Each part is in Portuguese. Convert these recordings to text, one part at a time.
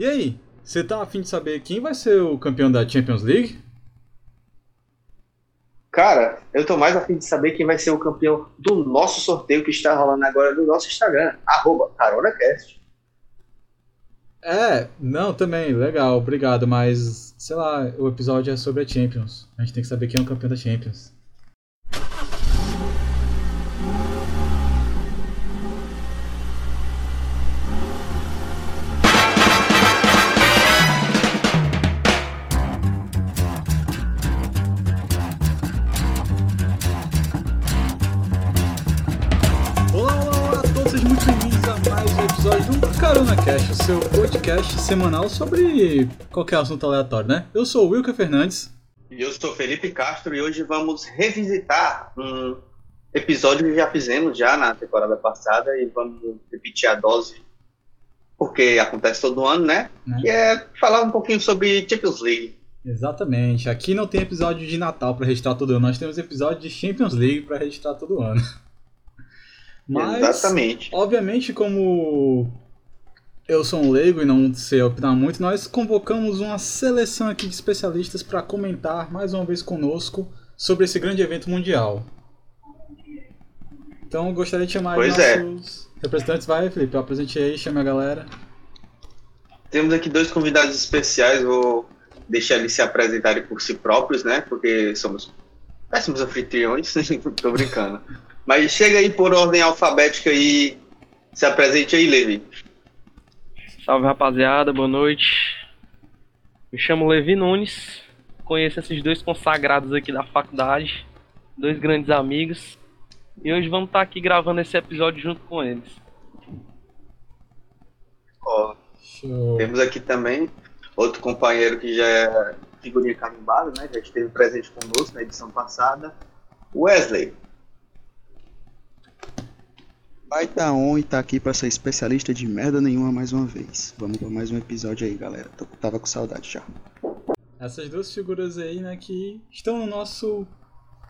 E aí, você tá afim de saber quem vai ser o campeão da Champions League? Cara, eu tô mais afim de saber quem vai ser o campeão do nosso sorteio que está rolando agora no nosso Instagram, arroba CaronaCast. É, não, também, legal, obrigado, mas, sei lá, o episódio é sobre a Champions. A gente tem que saber quem é o campeão da Champions. Podcast semanal sobre qualquer assunto aleatório, né? Eu sou o Wilker Fernandes. E eu sou Felipe Castro e hoje vamos revisitar um episódio que já fizemos já na temporada passada e vamos repetir a dose porque acontece todo ano, né? Né? Que é falar um pouquinho sobre Champions League. Exatamente, aqui não tem episódio de Natal pra registrar todo ano, nós temos episódio de Champions League pra registrar todo ano. Mas, Exatamente. obviamente, como eu sou um leigo e não sei opinar muito, nós convocamos uma seleção aqui de especialistas para comentar mais uma vez conosco sobre esse grande evento mundial. Então, eu gostaria de chamar Pois os é. nossos representantes. Vai, Felipe, apresente aí, chame a galera. Temos aqui dois convidados especiais, vou deixar eles se apresentarem por si próprios, né? Porque somos péssimos anfitriões, tô brincando. Mas chega aí por ordem alfabética e se apresente aí, Levi. Salve rapaziada, boa noite. Me chamo Levi Nunes, conheço esses dois consagrados aqui da faculdade, dois grandes amigos, e hoje vamos estar aqui gravando esse episódio junto com eles. Ó, Show. temos aqui também outro companheiro que já é figurinha carimbada, né? Já esteve presente conosco na edição passada, Wesley. Vai dar on e tá aqui pra ser especialista de merda nenhuma mais uma vez. Vamos pra mais um episódio aí, galera. Tô- tava com saudade já. Essas duas figuras aí, né, que estão no nosso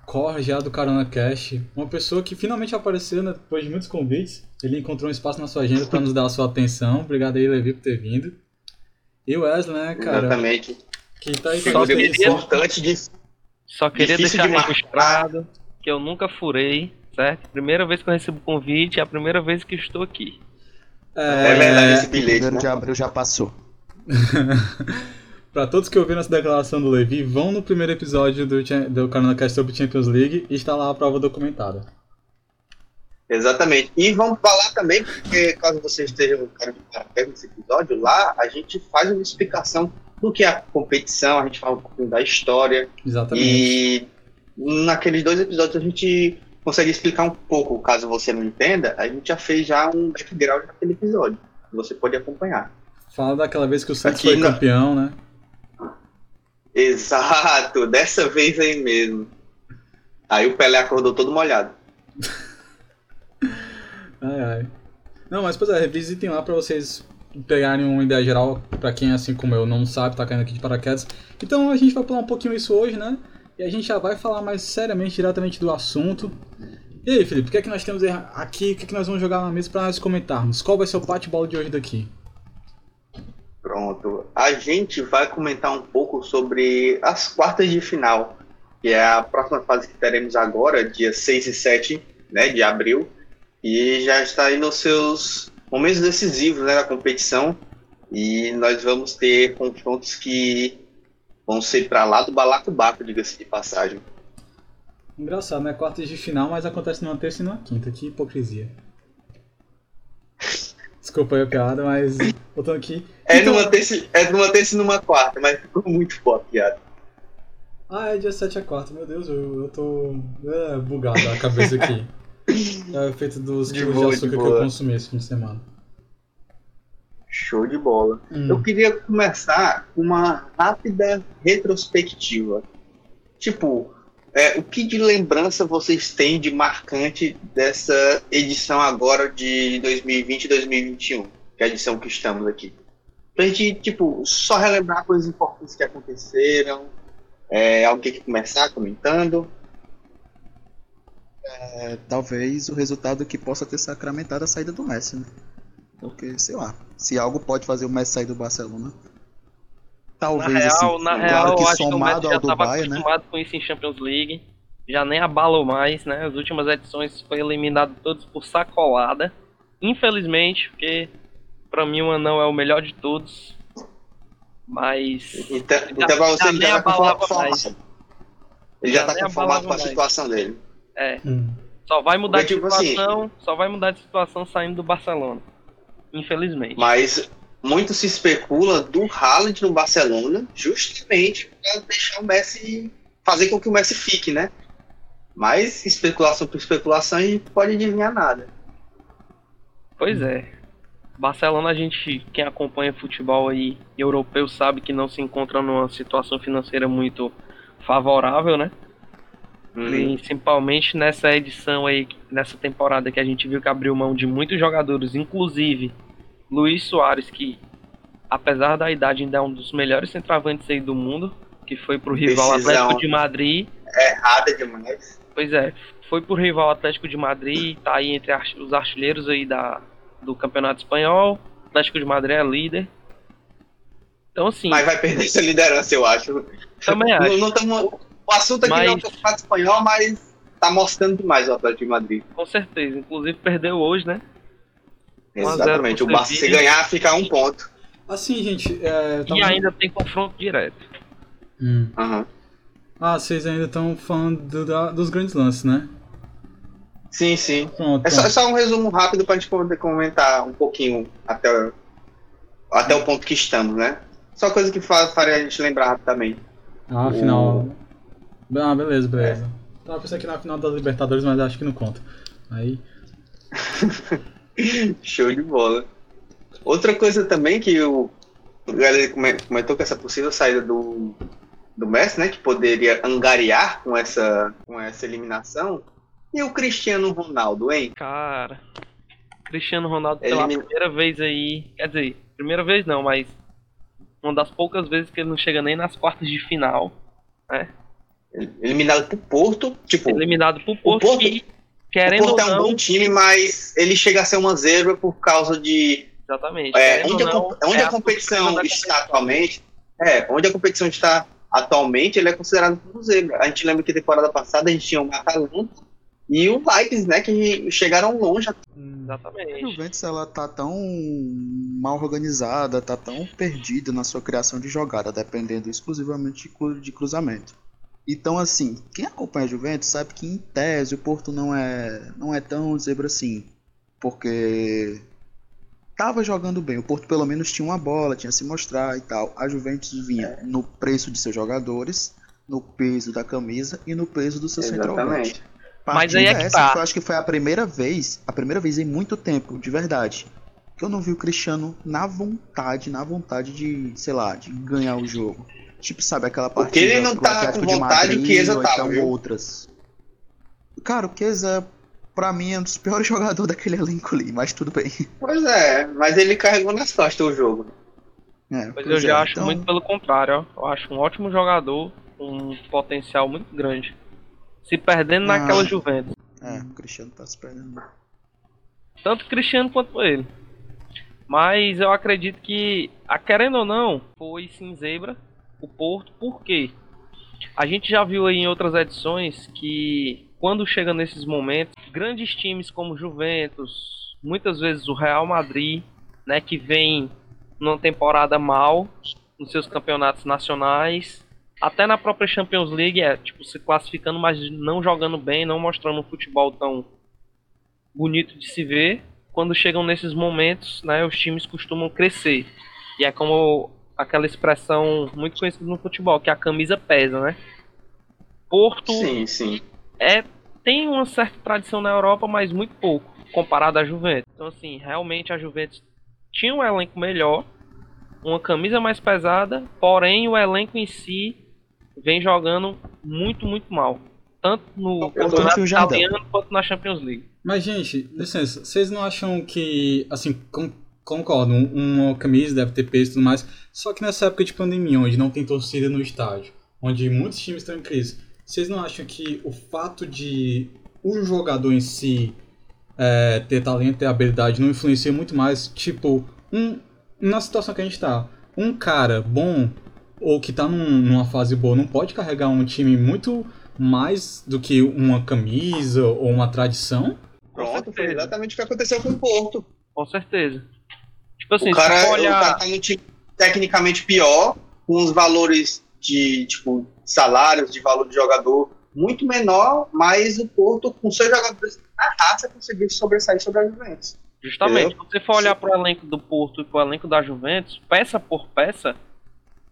core já do Carona Cash. Uma pessoa que finalmente apareceu, né, depois de muitos convites. Ele encontrou um espaço na sua agenda para nos dar a sua atenção. Obrigado aí, Levi, por ter vindo. E o Wesley, né, cara, Exatamente. que tá aí Só queria- importante de Só queria Difícil deixar de registrado que eu nunca furei, certo? Primeira vez que eu recebo convite, é a primeira vez que estou aqui. É verdade esse O bilhete, né? de abril já passou. Pra todos que ouviram essa declaração do Levi, vão no primeiro episódio do, do Carona Cash sobre Champions League e está lá a prova documentada. Exatamente. E vamos falar também, porque caso você esteja no cara de paraquedas nesse episódio, lá a gente faz uma explicação do que é a competição, a gente fala um pouquinho da história. Exatamente. E naqueles dois episódios a gente consegue explicar um pouco, caso você não entenda, a gente já fez já um background naquele episódio. Você pode acompanhar. Fala daquela vez que o Santos Aqui foi na- campeão, né? Exato, dessa vez aí mesmo. Aí o Pelé acordou todo molhado. Ai, ai. Não, mas pois é, revisitem lá pra vocês pegarem uma ideia geral, pra quem assim como eu não sabe, tá caindo aqui de paraquedas. Então a gente vai pular um pouquinho isso hoje, né? E a gente já vai falar mais seriamente, diretamente do assunto. E aí, Felipe, o que é que nós temos aqui? O que é que nós vamos jogar na mesa pra nós comentarmos? Qual vai ser o bate-bola de hoje daqui? Pronto. A gente vai comentar um pouco sobre as quartas de final, que é a próxima fase que teremos agora, dia 6 e 7 né, de abril. E já está aí nos seus momentos decisivos né, da competição. E nós vamos ter confrontos que vão ser para lá do balacobaco, diga-se de passagem. Engraçado, né? Quartas de final, mas acontece numa terça e numa quinta. Que hipocrisia. Desculpa aí a piada, mas voltando aqui. É Então- numa terça, é numa terça e numa quarta, mas ficou muito boa a piada. Ah, é dia 7 a 4, meu Deus, eu, eu tô é, bugado a cabeça aqui. É o efeito dos quilos de de açúcar que eu consumi esse fim de semana. Show de bola. Hum, Eu queria começar com uma rápida retrospectiva. Tipo, é, o que de lembrança vocês têm de marcante dessa edição agora de 2020 e 2021? Que é a edição que estamos aqui. Pra gente, tipo, só relembrar coisas importantes que aconteceram. É, alguém quer começar comentando? É, talvez o resultado que possa ter sacramentado a saída do Messi, né? Porque, sei lá, se algo pode fazer o Messi sair do Barcelona. Na Talvez real, assim, na claro real, que eu acho que o Messi somado já ao do Bayern, né? acostumado com isso em Champions League. Já nem abalou mais, né? As últimas edições foi eliminado todos por sacolada. Infelizmente, porque pra mim o Anão é o melhor de todos. Mas. Então, então você, já já tá abalava conformado. mais. Ele já Já tá conformado com a mais. situação dele. É. Hum. Só vai mudar Porque, de tipo assim- situação. Só vai mudar de situação saindo do Barcelona. Infelizmente. Mas muito se especula do Haaland no Barcelona, justamente para deixar o Messi fazer com que o Messi fique, né? Mas especulação por especulação a gente pode adivinhar nada. Pois é. Barcelona, a gente, quem acompanha futebol aí europeu, sabe que não se encontra numa situação financeira muito favorável, né? Principalmente nessa edição aí, nessa temporada que a gente viu que abriu mão de muitos jogadores, inclusive Luiz Soares, que apesar da idade ainda é um dos melhores centroavantes aí do mundo, que foi pro rival Decisão. Atlético de Madrid. Errada demais. Pois é, foi pro rival Atlético de Madrid, tá aí entre os artilheiros aí da, do Campeonato Espanhol. Atlético de Madrid é líder. Então assim, Mas vai perder essa liderança, eu acho. também Não, acho. não tamo- o assunto aqui não é o Mas- campeonato espanhol, mas tá mostrando demais o Atlético de Madrid. Com certeza. Inclusive perdeu hoje, né? 1 a 0 Exatamente. O Barça, se ganhar, fica um ponto. Assim, gente, é, E ainda tem confronto direto. Hum. Aham. Ah, vocês ainda estão falando do- da- dos grandes lances, né? Sim, sim. Pronto. É só, é só um resumo rápido pra gente poder comentar um pouquinho até, o- até o ponto que estamos, né? Só coisa que fa- faria a gente lembrar rapidamente. Ah, afinal. Ah, beleza, beleza. Tava pensando aqui na final da Libertadores, mas acho que não conta. Aí. Show de bola. Outra coisa também que o, galera come- comentou que essa possível saída do, do Messi, né? Que poderia angariar com essa, com essa eliminação. E o Cristiano Ronaldo, hein? Cara, Cristiano Ronaldo pela Elimina- primeira vez aí. Quer dizer, primeira vez não, mas uma das poucas vezes que ele não chega nem nas quartas de final. Eliminado pro Porto. Tipo, Eliminado pro Porto, Porto- que, o querendo Porto é um não. bom time, mas ele chega a ser uma zebra por causa de Exatamente. É, querendo onde, a, não, comp- onde é a competição surpresa da está atualmente, é, onde a competição está atualmente, ele é considerado como zebra. A gente lembra que temporada passada a gente tinha o Atalanta e o Leipzig, né, que chegaram longe. A Exatamente. Juventus ela tá tão mal organizada, tá tão perdida na sua criação de jogada, dependendo exclusivamente de cruzamento. Então, assim, quem acompanha a Juventus sabe que em tese o Porto não é, não é tão zebra assim, porque tava jogando bem. O Porto pelo menos tinha uma bola, tinha se mostrar e tal. A Juventus vinha no preço de seus jogadores, no peso da camisa e no peso do seu centroavante. Mas aí é que Partida tá. essa, Eu acho que foi a primeira vez, a primeira vez em muito tempo, de verdade, que eu não vi o Cristiano na vontade, na vontade de, sei lá, de ganhar o jogo. Tipo, sabe, aquela Porque partida ele não tá com de vontade, Madrid, o Chiesa ou tava, então viu? outras. Cara, o Chiesa, pra mim, é um dos piores jogadores daquele elenco ali, mas tudo bem. Pois é, mas ele carregou nas costas o jogo. É, Mas pois eu já é, acho então, muito pelo contrário, ó. Eu acho um ótimo jogador, com um potencial muito grande. Se perdendo Ah. naquela Juventus. É, o Cristiano tá se perdendo. Tanto Cristiano quanto ele. Mas eu acredito que, a querendo ou não, foi sim zebra o Porto. Por quê? A gente já viu aí em outras edições que quando chega nesses momentos, grandes times como Juventus, muitas vezes o Real Madrid, né, que vem numa temporada mal nos seus campeonatos nacionais, até na própria Champions League, é tipo se classificando, mas não jogando bem, não mostrando um futebol tão bonito de se ver. Quando chegam nesses momentos, né, os times costumam crescer. E é como aquela expressão muito conhecida no futebol, que a camisa pesa, né? Porto Sim, sim. é tem uma certa tradição na Europa, mas muito pouco comparado à Juventus. Então assim, realmente a Juventus tinha um elenco melhor, uma camisa mais pesada, porém o elenco em si vem jogando muito, muito mal. Tanto no campeonato italiano quanto na Champions League. Mas, gente, licença, vocês não acham que, assim, con concordo, um- uma camisa deve ter peso e tudo mais, só que nessa época de pandemia, onde não tem torcida no estádio, onde muitos times estão em crise, vocês não acham que o fato de o jogador em si é, ter talento, ter habilidade, não influencia muito mais, tipo, um, na situação que a gente tá, um cara bom ou que tá num, numa fase boa não pode carregar um time muito mais do que uma camisa ou uma tradição? Pronto, foi exatamente o que aconteceu com o Porto. Com certeza. Tipo assim, o, cara, olhar... o cara tá time tecnicamente pior, com os valores de tipo salários, de valor de jogador muito menor, mas o Porto, com seus jogadores na raça, conseguiu sobressair sobre a Juventus. Justamente, se você for olhar para o elenco do Porto e para o elenco da Juventus, peça por peça,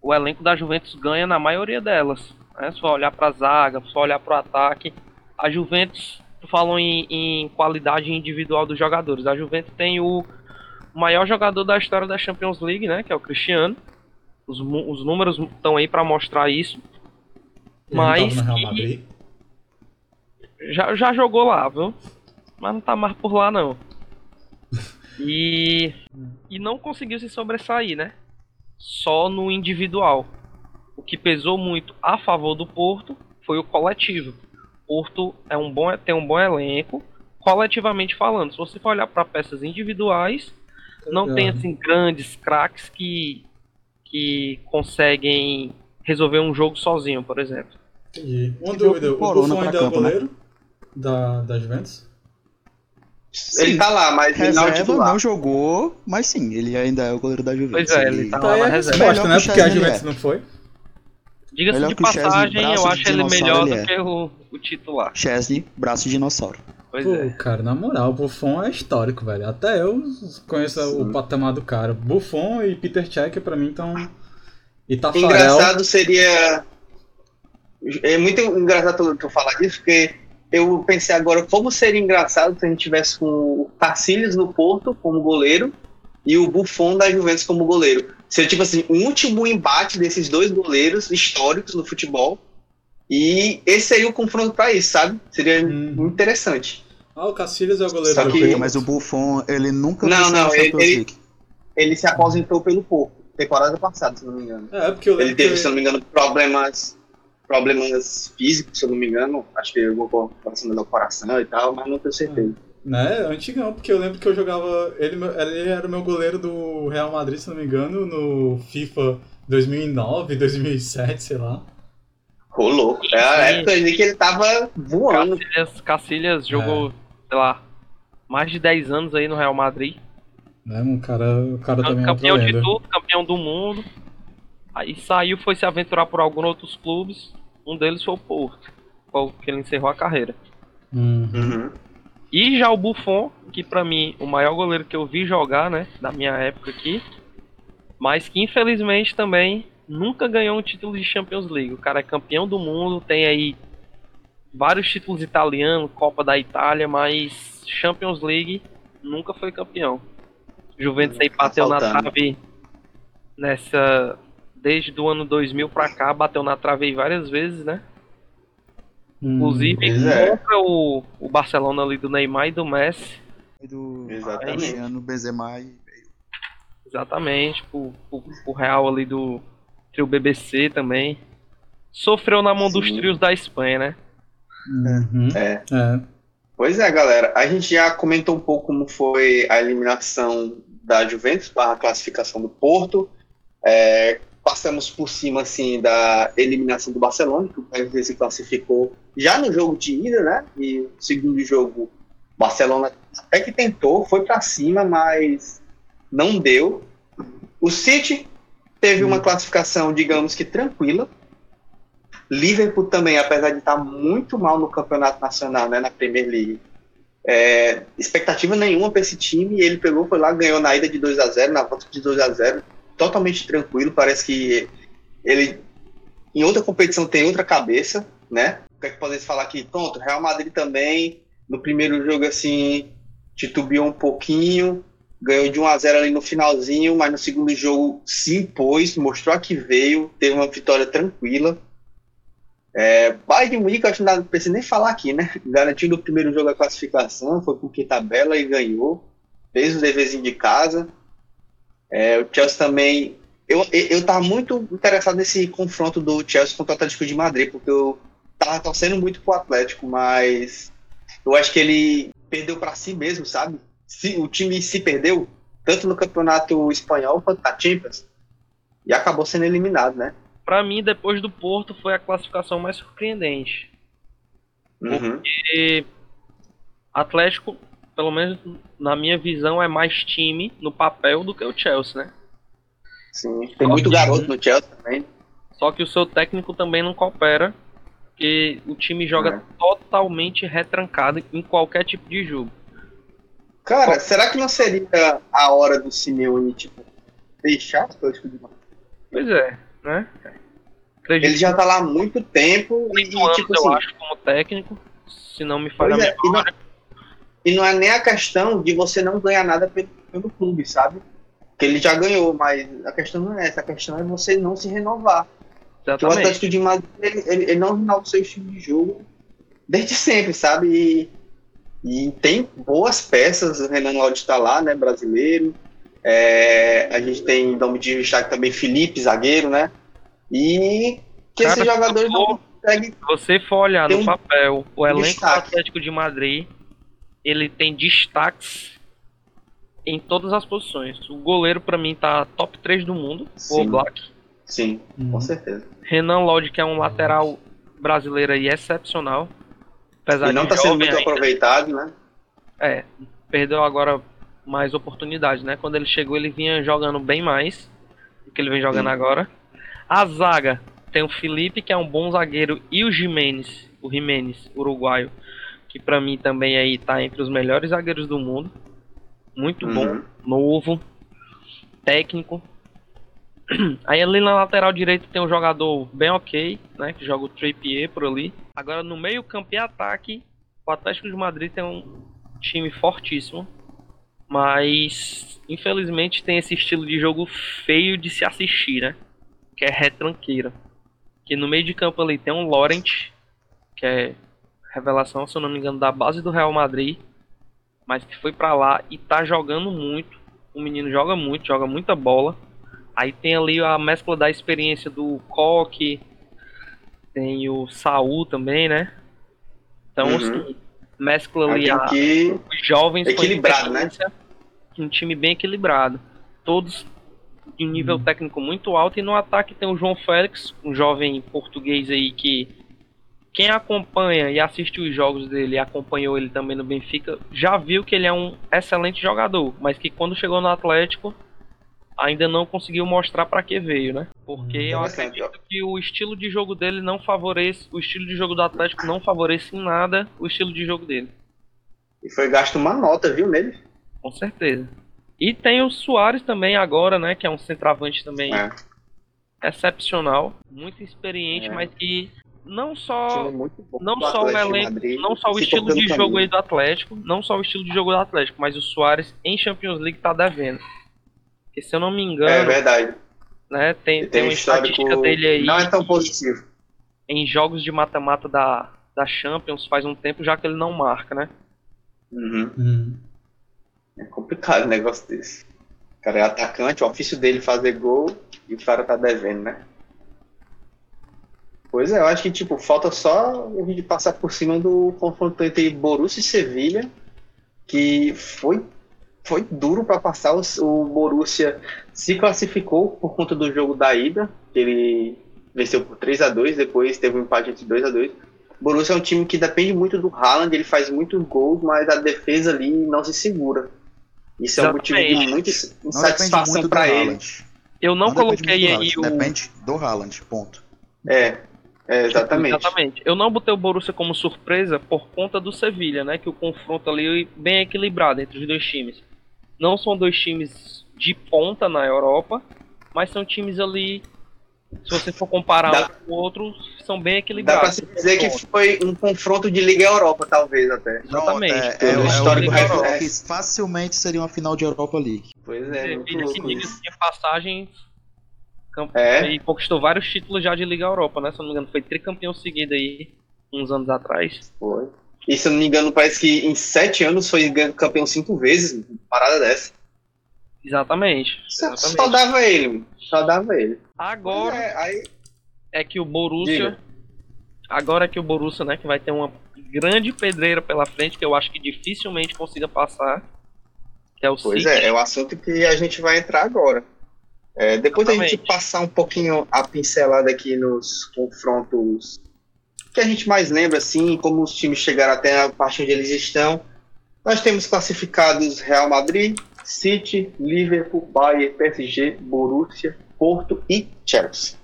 o elenco da Juventus ganha na maioria delas. Né? For olhar para a zaga, for olhar para o ataque, a Juventus, tu falou em, em, qualidade individual dos jogadores, a Juventus tem o maior jogador da história da Champions League, né, que é o Cristiano. Os, os números estão aí para mostrar isso. Mas que... já, já jogou lá, viu? Mas não tá mais por lá não. E e não conseguiu se sobressair, né? Só no individual. O que pesou muito a favor do Porto foi o coletivo. Porto é um bom tem um bom elenco, coletivamente falando. Se você for olhar para peças individuais, não tem assim grandes craques que que conseguem resolver um jogo sozinho, por exemplo. Entendi. Uma dúvida, o Buffon ainda é o goleiro né? da, da Juventus? Sim. Ele tá lá, mas reserva, ele não, não jogou, mas sim, ele ainda é o goleiro da Juventus. Pois é, ele, ele tá lá na é reserva. Resposta, né? Porque a Juventus é. não foi. Diga-se de passagem, eu acho ele melhor do é. que o, o titular. Chesney, braço de dinossauro. Pois Pô, é. cara, na moral, o Buffon é histórico, velho. Até eu conheço Sim. o patamar do cara. Buffon e Peter Cech, pra mim, estão. E Tafarel... Engraçado seria. É muito engraçado tu falar disso, porque eu pensei agora como seria engraçado se a gente tivesse com o Tarcílios no Porto como goleiro e o Buffon da Juventus como goleiro. Seria tipo assim, um último embate desses dois goleiros históricos no futebol. E esse seria o confronto para isso, sabe? Seria hum. interessante. Ah, o Cacilhas é o goleiro do que... Mas o Buffon, ele nunca Não, não, ele, ele, ele, se aposentou pelo Porto, temporada passada, se não me engano. É, porque eu lembro Ele teve, que... se não me engano, problemas problemas físicos, se eu não me engano. Acho que eu vou passando do coração e tal, mas não tenho certeza. Né, antigão, porque eu lembro que eu jogava. Ele, ele era o meu goleiro do Real Madrid, se não me engano, no FIFA 2009, 2007, sei lá. Ô, louco. É a época ali que ele tava voando. Cacilhas, Cacilhas jogou, é. sei lá, mais de 10 anos aí no Real Madrid. Né, o cara, o cara também campeão é de tudo, campeão do mundo. Aí saiu, foi se aventurar por alguns outros clubes. Um deles foi o Porto, que ele encerrou a carreira. Uhum. E já o Buffon, que para mim o maior goleiro que eu vi jogar, né, da minha época aqui, mas que infelizmente também nunca ganhou um título de Champions League. O cara é campeão do mundo, tem aí vários títulos italianos, Copa da Itália, mas Champions League nunca foi campeão. Juventus aí bateu na trave nessa desde o ano 2000 pra cá, bateu na trave várias vezes, né? Hum, Inclusive é. contra o, o Barcelona ali do Neymar e do Messi. E do Cristiano Benzema e Exatamente, o, o, o Real ali do trio BBC também. Sofreu na mão Sim. dos trios da Espanha, né? Uhum. É. é. Pois é, galera. A gente já comentou um pouco como foi a eliminação da Juventus para a classificação do Porto. É, passamos por cima assim da eliminação do Barcelona, que o PSG se classificou já no jogo de ida, né? E o segundo jogo, o Barcelona até que tentou, foi para cima, mas não deu. O City teve uma classificação, digamos que tranquila. Liverpool também, apesar de estar muito mal no campeonato nacional, né, na Premier League, é, expectativa nenhuma para esse time. ele pegou, foi lá, ganhou na ida de 2 a 0 na volta de 2 a 0 totalmente tranquilo. Parece que ele em outra competição tem outra cabeça, né? O que é que podemos falar aqui? Pronto, Real Madrid também, no primeiro jogo, assim, titubeou um pouquinho, ganhou de 1 a 0 ali no finalzinho, mas no segundo jogo se impôs, mostrou que veio, teve uma vitória tranquila. É, Bayern de Munique, acho que não precisa nem falar aqui, né? Garantindo o primeiro jogo a classificação, foi com que tabela e ganhou, fez o deverzinho de casa. É, o Chelsea também. Eu, eu tava muito interessado nesse confronto do Chelsea contra o Atlético de Madrid, porque eu tava torcendo muito pro Atlético, mas eu acho que ele perdeu para si mesmo, sabe? Se, o time se perdeu, tanto no campeonato espanhol quanto na Champions, e acabou sendo eliminado, né? Pra mim, depois do Porto, foi a classificação mais surpreendente. Uhum. E Atlético, pelo menos na minha visão, é mais time no papel do que o Chelsea, né? Sim, tem muito garoto no Chelsea também. Só que o seu técnico também não coopera, porque o time joga É. totalmente retrancado em qualquer tipo de jogo. Cara, será que não seria a hora do Simeone, tipo, deixar o Atlético de Madrid? Pois é, né? Acredito Ele já tá lá há muito tempo e, oito anos, tipo eu assim, acho, como técnico, se não me falha é, e não, e não é nem a questão de você não ganhar nada pelo, pelo clube, sabe? Que ele já ganhou, mas a questão não é essa, a questão é você não se renovar. Porque o Exatamente. Atlético de Madrid, ele, ele, ele não renova o seu estilo de jogo desde sempre, sabe? E, e tem boas peças, o Renan Lodi tá lá, né, brasileiro. É, a gente tem nome de destaque também Felipe, zagueiro, né? E que Cara, esses jogadores não conseguem você for olhar no um papel o elenco do destaque. Atlético de Madrid, ele tem destaques em todas as posições. O goleiro, pra mim, tá top 3 do mundo, o Sim. Oblak. Sim, Uhum. com certeza. Renan Lodge, que é um lateral brasileiro aí excepcional. Apesar Ele não de tá sendo muito ainda. aproveitado, né? É, perdeu agora mais oportunidade, né? Quando ele chegou, ele vinha jogando bem mais do que ele vem jogando Sim. agora. A zaga tem o Felipe, que é um bom zagueiro, e o Jimenez, o Jimenez, uruguaio, que pra mim também aí tá entre os melhores zagueiros do mundo. Muito bom, Uhum. novo, técnico. Aí ali na lateral direita tem um jogador bem ok, né? Que joga o Trippier por ali. Agora no meio campo e ataque, o Atlético de Madrid tem um time fortíssimo. Mas infelizmente tem esse estilo de jogo feio de se assistir, né? Que é retranqueira. Que no meio de campo ali tem um Laurent, que é revelação, se eu não me engano, da base do Real Madrid. Mas que foi pra lá e tá jogando muito. O menino joga muito, joga muita bola. Aí tem ali a mescla da experiência do Coque, tem o Saul também, né? Então, Uhum. assim, mescla ali a, que os jovens Equilibrado, né? Um time bem equilibrado. Todos de um nível técnico muito alto. E no ataque tem o João Félix, um jovem português aí que quem acompanha e assiste os jogos dele e acompanhou ele também no Benfica, já viu que ele é um excelente jogador, mas que quando chegou no Atlético ainda não conseguiu mostrar pra que veio, né? Porque eu Interessante, acredito que o estilo de jogo dele não favorece, o estilo de jogo do Atlético não favorece em nada o estilo de jogo dele. E foi gasto uma nota, viu, nele? Com certeza. E tem o Soares também agora, né? Que é um centroavante também É. excepcional, muito experiente, É. mas que não só não só o elenco, Madrid. não só o estilo de jogo aí do Atlético, não só o estilo de jogo do Atlético, mas o Soares em Champions League tá devendo. Porque se eu não me É engano, verdade. né, tem, tem um uma estatística histórico. dele aí Não é tão positivo. em jogos de mata-mata da, da Champions faz um tempo já que ele não marca, né? Uhum. Uhum. É complicado um negócio desse. O cara é atacante, o ofício dele é fazer gol e o cara tá devendo, né? Pois é, eu acho que tipo, falta só a gente passar por cima do confronto entre Borussia e Sevilha, que foi, foi duro para passar. O, o Borussia se classificou por conta do jogo da ida, que ele venceu por 3 a 2 depois teve um empate entre 2 a 2 Borussia é um time que depende muito do Haaland, ele faz muitos gols, mas a defesa ali não se segura. Isso é um motivo de muita Não insatisfação para ele. Eu não, muito coloquei aí o Depende do Haaland, ponto. É, é, exatamente. Exatamente. Eu não botei o Borussia como surpresa por conta do Sevilha, né? Que o confronto ali é bem equilibrado entre os dois times. Não são dois times de ponta na Europa, mas são times ali. Se você for comparar Dá- um com o outro, são bem Dá equilibrados. pra se dizer que foi um confronto de Liga Europa, talvez até. Exatamente. Não, é, é, é, histórico o nível reflexo. que facilmente seria uma final de Europa League. Pois é, muito louco diga isso. passagem camp- É. e conquistou vários títulos já de Liga Europa, né? Se eu não me engano, foi tricampeão seguido aí, uns anos atrás. Foi. E se eu não me engano, parece que em sete anos foi campeão cinco vezes, parada dessa. Exatamente. Só, Exatamente. só dava ele, só dava ele. Agora é, aí, é que o Borussia. Diga. Agora é que o Borussia, né, que vai ter uma grande pedreira pela frente que eu acho que dificilmente consiga passar. Que é o Pois City. é, é o assunto que a gente vai entrar agora. É, depois da gente Exatamente. passar um pouquinho a pincelada aqui nos confrontos que a gente mais lembra, assim, como os times chegaram até a parte onde eles estão, nós temos classificados Real Madrid, City, Liverpool, Bayern, PSG, Borussia, Porto e Chelsea.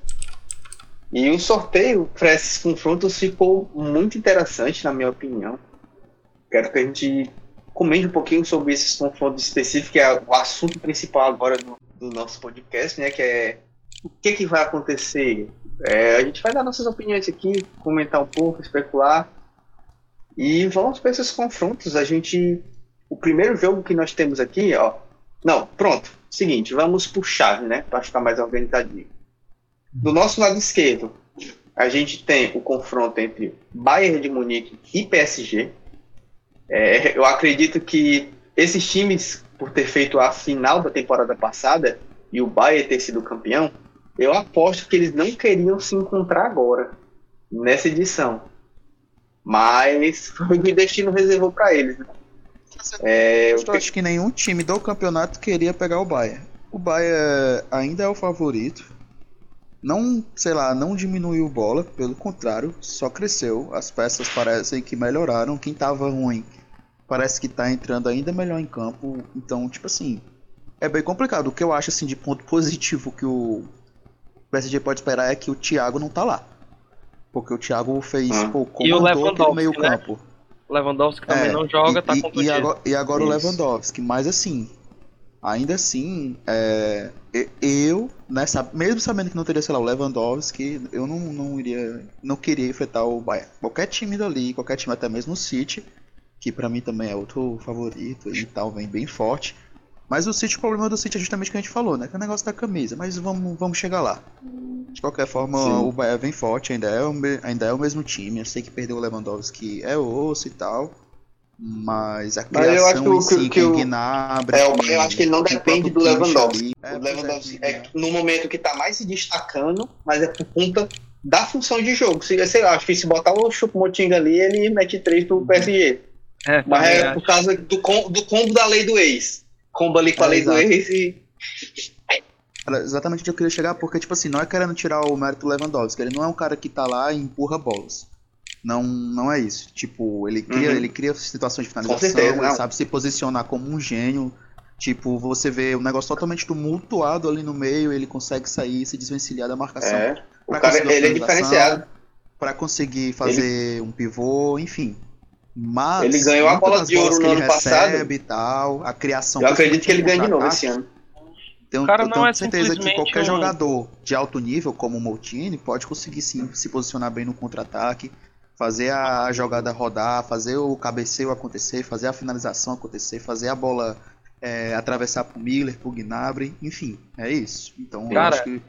E o sorteio para esses confrontos ficou muito interessante, na minha opinião. Quero que a gente comente um pouquinho sobre esses confrontos específicos, que é o assunto principal agora do, do nosso podcast, né? Que é o que, que vai acontecer. É, a gente vai dar nossas opiniões aqui, comentar um pouco, especular. E vamos para esses confrontos. A gente. O primeiro jogo que nós temos aqui, ó. Não, pronto. Seguinte, vamos chave, né? Para ficar mais organizadinho. Do nosso lado esquerdo, a gente tem o confronto entre Bayern de Munique e PSG. É, eu acredito que esses times, por ter feito a final da temporada passada e o Bayern ter sido campeão, eu aposto que eles não queriam se encontrar agora, nessa edição. Mas foi o que o destino reservou para eles. né? É, Eu acho que nenhum time do campeonato queria pegar o Bayern. O Bayern ainda é o favorito. Não, sei lá, não diminuiu bola, pelo contrário, só cresceu. As peças parecem que melhoraram. Quem tava ruim parece que tá entrando ainda melhor em campo. Então, tipo assim, é bem complicado. O que eu acho assim de ponto positivo que o PSG pode esperar é que o Thiago não tá lá. Porque o Thiago fez, Ah. pô, E o comandou aquele Lewandowski, meio né? campo. Lewandowski também É, não joga, e, tá e- contundido. e agora, e agora o. Lewandowski, mas assim, ainda assim, é, eu, nessa, mesmo sabendo que não teria, sei lá, o Lewandowski, eu não, não iria, não queria enfrentar o Bayern. Qualquer time dali, qualquer time, até mesmo o City, que pra mim também é outro favorito e tal, vem bem forte. Mas o City, o problema do City é justamente o que a gente falou, né? Que é o negócio da camisa, mas vamos, vamos chegar lá. De qualquer forma, Sim. o Bayern vem forte, ainda é, o, ainda é o mesmo time. Eu sei que perdeu o Lewandowski é osso e tal. Mas a Mas eu acho criação em que o- si que o- o Gnabry... É, eu acho que ele não depende do Lewandowski. ali. É, o é, Lewandowski é, é, no momento que tá mais se destacando, mas é por conta da função de jogo. Se, sei lá, acho que se botar o Choupo-Moting ali, ele mete três pro PSG. É, Mas é por causa do, com- do combo da lei do ex. Combo ali com a É, lei do exato. e. Era exatamente onde eu queria chegar, porque, tipo assim, não é querendo tirar o mérito do Lewandowski, ele não é um cara que tá lá e empurra bolas. Não, não é isso. Tipo, ele cria, Uhum. ele cria situações de finalização, certeza, ele sabe se posicionar como um gênio. Tipo, você vê um negócio totalmente tumultuado ali no meio, ele consegue sair e se desvencilhar da marcação. É. O cara, ele é diferenciado. Pra conseguir fazer um pivô, enfim. Mas Ele ganhou a bola de ouro no ano passado. recebe e tal, a criação Eu acredito que ele ganha de novo esse ano. tenho, cara eu não tenho é certeza que simplesmente qualquer um- jogador de alto nível, como o Moutini, pode conseguir sim se posicionar bem no contra-ataque, fazer a jogada rodar, fazer o cabeceio acontecer, fazer a finalização acontecer, fazer a bola é, atravessar pro Miller, pro Gnabry, enfim, é isso. Então eu Cara, acho que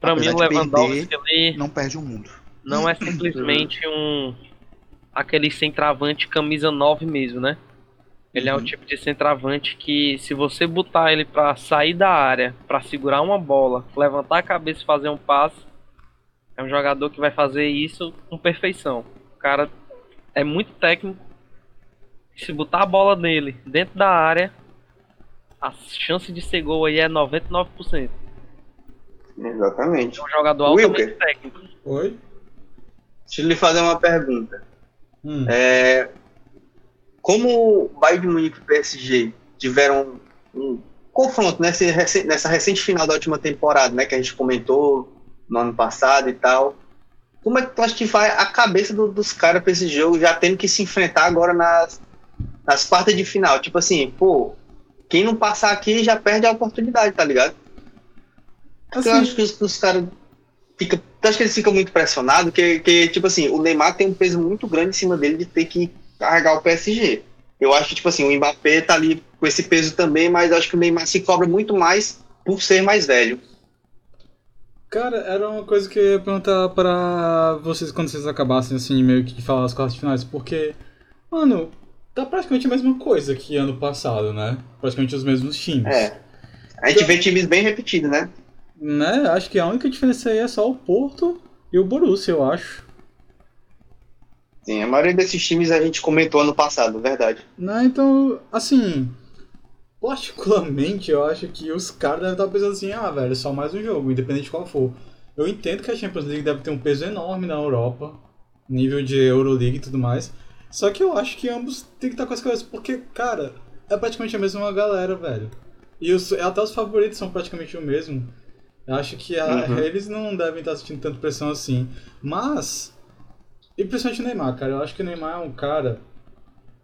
Pra mim, de Lewandowski perder, ali não perde o mundo. não é simplesmente um. Aquele centroavante camisa 9 mesmo, né? Ele é o Uhum. tipo de centroavante que, se você botar ele pra sair da área, pra segurar uma bola, levantar a cabeça e fazer um passe, é um jogador que vai fazer isso com perfeição. O cara é muito técnico. Se botar a bola nele dentro da área, a chance de ser gol aí é 99%. Exatamente. É um jogador altamente Wilker. técnico. Oi? Deixa eu lhe fazer uma pergunta. Hum. É, como o Bayern de Munique e o PSG tiveram um confronto rece- nessa recente final da última temporada, né, que a gente comentou no ano passado e tal, como é que tu acha que vai a cabeça do- dos caras pra esse jogo, já tendo que se enfrentar agora nas, nas quartas de final? Tipo assim, pô, quem não passar aqui já perde a oportunidade, tá ligado? Porque eu Assim, acho que os, os caras fica, eu acho que eles ficam muito pressionados, que, que, tipo assim, o Neymar tem um peso muito grande em cima dele de ter que carregar o PSG. Eu acho que, tipo assim, o Mbappé tá ali com esse peso também, mas eu acho que o Neymar se cobra muito mais por ser mais velho. Cara, era uma coisa que eu ia perguntar pra vocês quando vocês acabassem, assim, meio que de falar as quartas finais, porque, mano, tá praticamente a mesma coisa que ano passado, né? Praticamente os mesmos times. É. A gente vê times bem repetidos, né? Né? Acho que a única diferença aí é só o Porto e o Borussia, eu acho. Sim, a maioria desses times a gente comentou ano passado, verdade. Né, então, assim, particularmente eu acho que os caras devem estar pensando assim, ah, velho, é só mais um jogo, independente de qual for. Eu entendo que a Champions League deve ter um peso enorme na Europa, nível de Euroleague e tudo mais. Só que eu acho que ambos têm que estar com as cabeças, porque, cara, é praticamente a mesma galera, velho. E os, até os favoritos são praticamente o mesmo. Eu acho que a, Uhum. eles não devem estar sentindo tanta pressão assim. Mas, e principalmente o Neymar, cara, eu acho que o Neymar é um cara.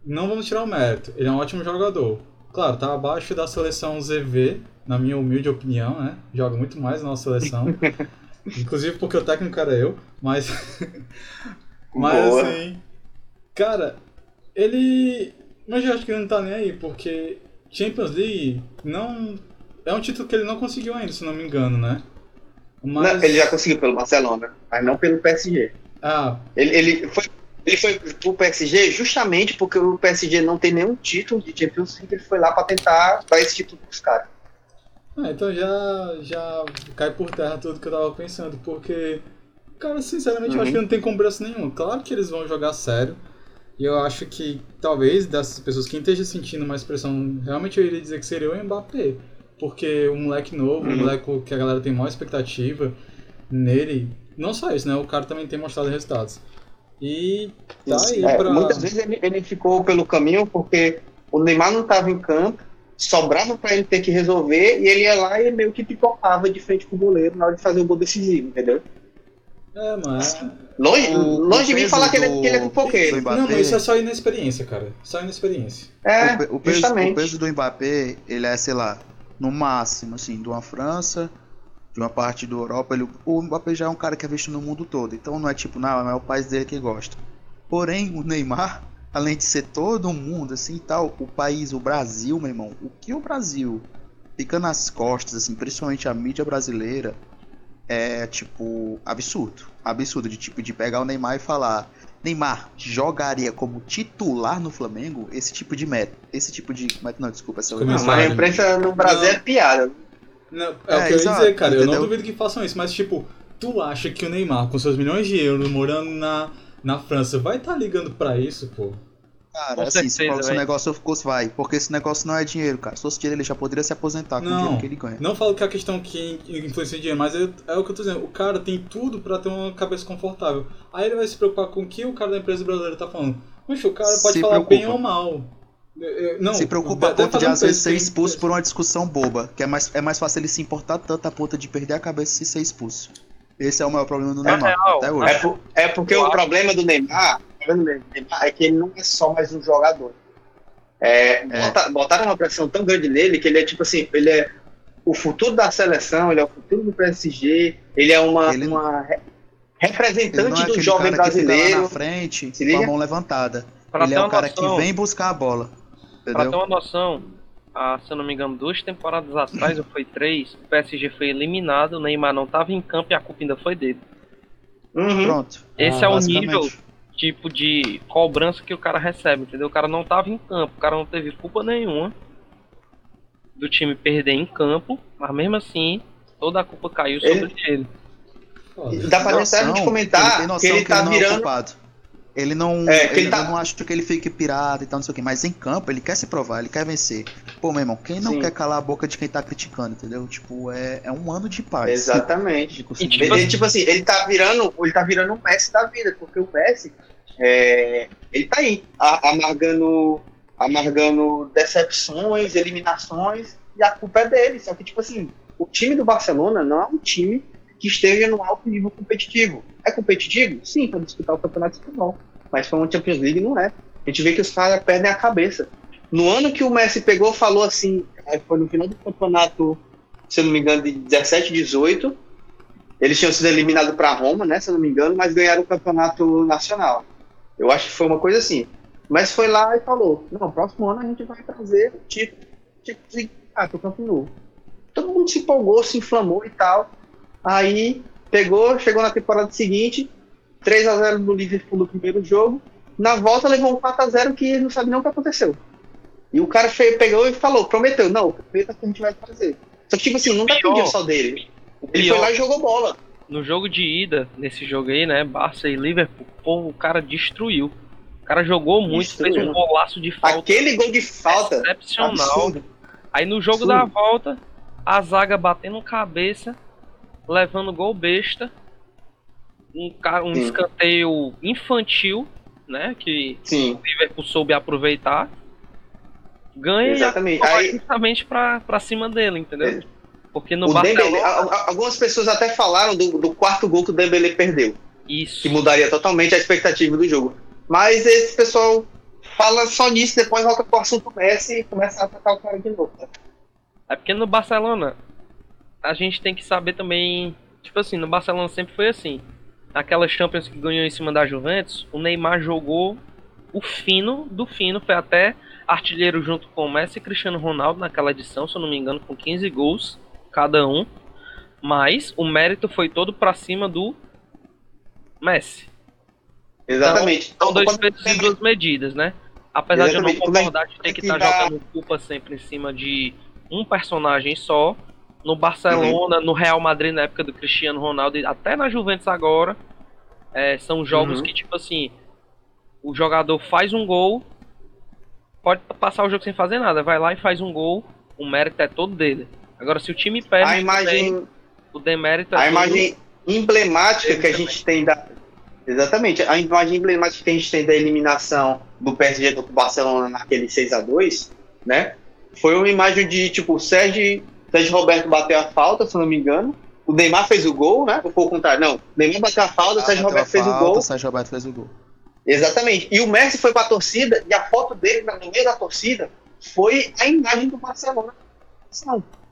Não vamos tirar o mérito, ele é um ótimo jogador. Claro, tá abaixo da seleção ZV, na minha humilde opinião, né? Joga muito mais na nossa seleção. Inclusive porque o técnico era eu, mas. mas Boa. assim. Cara, ele. Mas eu acho que ele não tá nem aí, porque Champions League não. É um título que ele não conseguiu ainda, se não me engano, né? Mas. Não, ele já conseguiu pelo Barcelona, mas não pelo PSG. Ah, Ele, ele foi, ele foi pro PSG justamente porque o PSG não tem nenhum título de Champions League, ele foi lá pra tentar dar esse título pros caras. Ah, então já, já cai por terra tudo que eu tava pensando, porque, cara, sinceramente, eu acho Uhum. que não tem cobrança nenhuma. Claro que eles vão jogar sério, e eu acho que talvez dessas pessoas, quem esteja sentindo mais pressão, realmente eu iria dizer que seria o Mbappé, porque o moleque novo, o Uhum. moleque que a galera tem maior expectativa nele, não só isso, né? O cara também tem mostrado resultados. E tá aí É, pra. Muitas vezes ele, ele ficou pelo caminho porque o Neymar não estava em campo, sobrava pra ele ter que resolver e ele ia lá e meio que pipocava de frente pro goleiro na hora de fazer o gol decisivo, entendeu? É, mas. Longe, O- longe de mim falar que ele, do- que ele é pipoqueiro. do Mbappé- Não, mas isso é só inexperiência, cara. Só inexperiência. É, o, pe- o peso, justamente. o peso do Mbappé, ele é, sei lá, no máximo, assim, de uma França, de uma parte da Europa. Ele, o Mbappé já é um cara que é visto no mundo todo. Então não é tipo, não, é o país dele que gosta. Porém, o Neymar, além de ser todo mundo, assim tal, o país, o Brasil, meu irmão, o que o Brasil fica nas costas, assim, principalmente a mídia brasileira, é tipo absurdo. Absurdo de tipo de pegar o Neymar e falar Neymar jogaria como titular no Flamengo, esse tipo de meta, esse tipo de, mas não, desculpa, essa Começar. Não, mas a imprensa no Brasil é piada. Não, é, É, o que eu ia dizer, cara. Eu não entendeu? duvido que façam isso, mas tipo, tu acha que o Neymar, com seus milhões de euros, morando na, na França, vai estar ligando pra isso, pô? Cara, Com assim, se, certeza, se o negócio fosse, vai, porque esse negócio não é dinheiro, cara. Se fosse dinheiro, ele já poderia se aposentar com o Não. dinheiro que ele ganha. Não falo que é a questão que influencia dinheiro, mas é, é o que eu tô dizendo. O cara tem tudo pra ter uma cabeça confortável. Aí ele vai se preocupar com o que o cara da empresa brasileira tá falando. Poxa, o cara pode Se falar preocupa. bem ou mal. É, é, Não, se preocupa a ponto de às vezes ser expulso por uma discussão boba, que é mais, é mais fácil ele se importar tanto a ponto de perder a cabeça e ser expulso. Esse é o maior problema do É Neymar, real, até É, hoje. por- é porque o problema do Neymar, o problema do Neymar é que ele não é só mais um jogador. É, bota- botaram uma pressão tão grande nele que ele é tipo assim, ele é o futuro da seleção, ele é o futuro do PSG, ele é uma, Ele- uma re- Ele não representante é do jovem cara que fica lá brasileiro. na frente Se com a mão levantada. Pra ele é o cara noção, que vem buscar a bola. Pra ter Entendeu? uma noção, há, se eu não me engano, duas temporadas atrás, ou foi três, o PSG foi eliminado, o Neymar não tava em campo e a culpa ainda foi dele. Uhum. Pronto. Esse Ah, é o nível tipo de cobrança que o cara recebe, entendeu? O cara não tava em campo, o cara não teve culpa nenhuma do time perder em campo, mas mesmo assim, toda a culpa caiu sobre ele. Foda. Dá pra até a gente Noção, comentar ele noção que ele tá não é o virando. culpado. Ele não. É, que ele ele tá- eu não acho que ele fique pirata e tal, não sei o que. Mas em campo, ele quer se provar, ele quer vencer. Pô, meu irmão, quem não Sim. quer calar a boca de quem tá criticando, entendeu? Tipo, é, é um ano de paz. Exatamente. E, tipo Ele, assim- tipo assim, ele tá virando, ele tá virando um Messi da vida, porque o Messi, é, ele tá aí, amargando, amargando decepções, eliminações, e a culpa é dele. Só que, tipo assim, o time do Barcelona não é um time que esteja no alto nível competitivo. É competitivo? Sim, para disputar o campeonato espanhol. Mas para uma Champions League não é. A gente vê que os caras perdem a cabeça. No ano que o Messi pegou, falou assim, foi no final do campeonato, se eu não me engano, de 17, 18, eles tinham sido eliminados para Roma, né, se eu não me engano, mas ganharam o campeonato nacional. Eu acho que foi uma coisa assim. Mas foi lá e falou: não, próximo ano a gente vai trazer o título tipo, de ah, pro Campo Nou. Todo mundo se empolgou, se inflamou e tal. Aí pegou, chegou na temporada seguinte, 3 a 0 no Liverpool no primeiro jogo. Na volta levou um 4 a 0 que não sabe nem o que aconteceu. E o cara fe- pegou e falou, prometeu, não, prometa que a gente vai fazer. Só que tipo assim, não Pior. dependia só dele. Ele foi lá e jogou bola. No jogo de ida, nesse jogo aí, né? Barça e Liverpool, pô, o cara destruiu. O cara jogou muito, Destruiu. fez um golaço de falta Aquele gol de falta. excepcional. Absurdo. Aí no jogo Absurdo. da volta, a zaga batendo cabeça, levando gol besta. Um, ca- um Sim. escanteio infantil, né? Que Sim, o Liverpool soube aproveitar. Ganha exatamente. Aí, justamente pra, pra cima dele, entendeu? Porque no o Dembélé, Barcelona. a- algumas pessoas até falaram do, do quarto gol que o Dembélé perdeu, Isso. que mudaria totalmente a expectativa do jogo. Mas esse pessoal fala só nisso, depois volta pro assunto Messi e começa a atacar o cara de novo. É porque no Barcelona a gente tem que saber também. Tipo assim, no Barcelona sempre foi assim. Aquela Champions que ganhou em cima da Juventus, o Neymar jogou o fino do fino, foi até artilheiro junto com o Messi e Cristiano Ronaldo naquela edição, se eu não me engano, com 15 gols cada um. Mas o mérito foi todo pra cima do Messi. Exatamente. São dois Quando- pesos e duas medidas, né? Apesar de eu não Exatamente. Concordar de ter que estar dá- jogando culpa sempre em cima de um personagem só, no Barcelona, no Real Madrid na época do Cristiano Ronaldo, e até na Juventus agora, é, são jogos Uhum. que, tipo assim, o jogador faz um gol, pode passar o jogo sem fazer nada, vai lá e faz um gol, o mérito é todo dele. Agora, se o time perde, a também, imagem, o demérito é a imagem emblemática que a também. gente tem da. Exatamente, a imagem emblemática que a gente tem da eliminação do PSG do Barcelona naquele 6x2, né? Foi uma imagem de tipo, o Sérgio, Sérgio Roberto bateu a falta, se não me engano. O Neymar fez o gol, né? Ou foi o contrário? Não, o Neymar bateu a falta, o Sérgio Bateu a Roberto fez o falta, gol. O Sérgio Roberto fez o gol. Exatamente. E o Messi foi pra torcida e a foto dele no meio da torcida foi a imagem do Barcelona.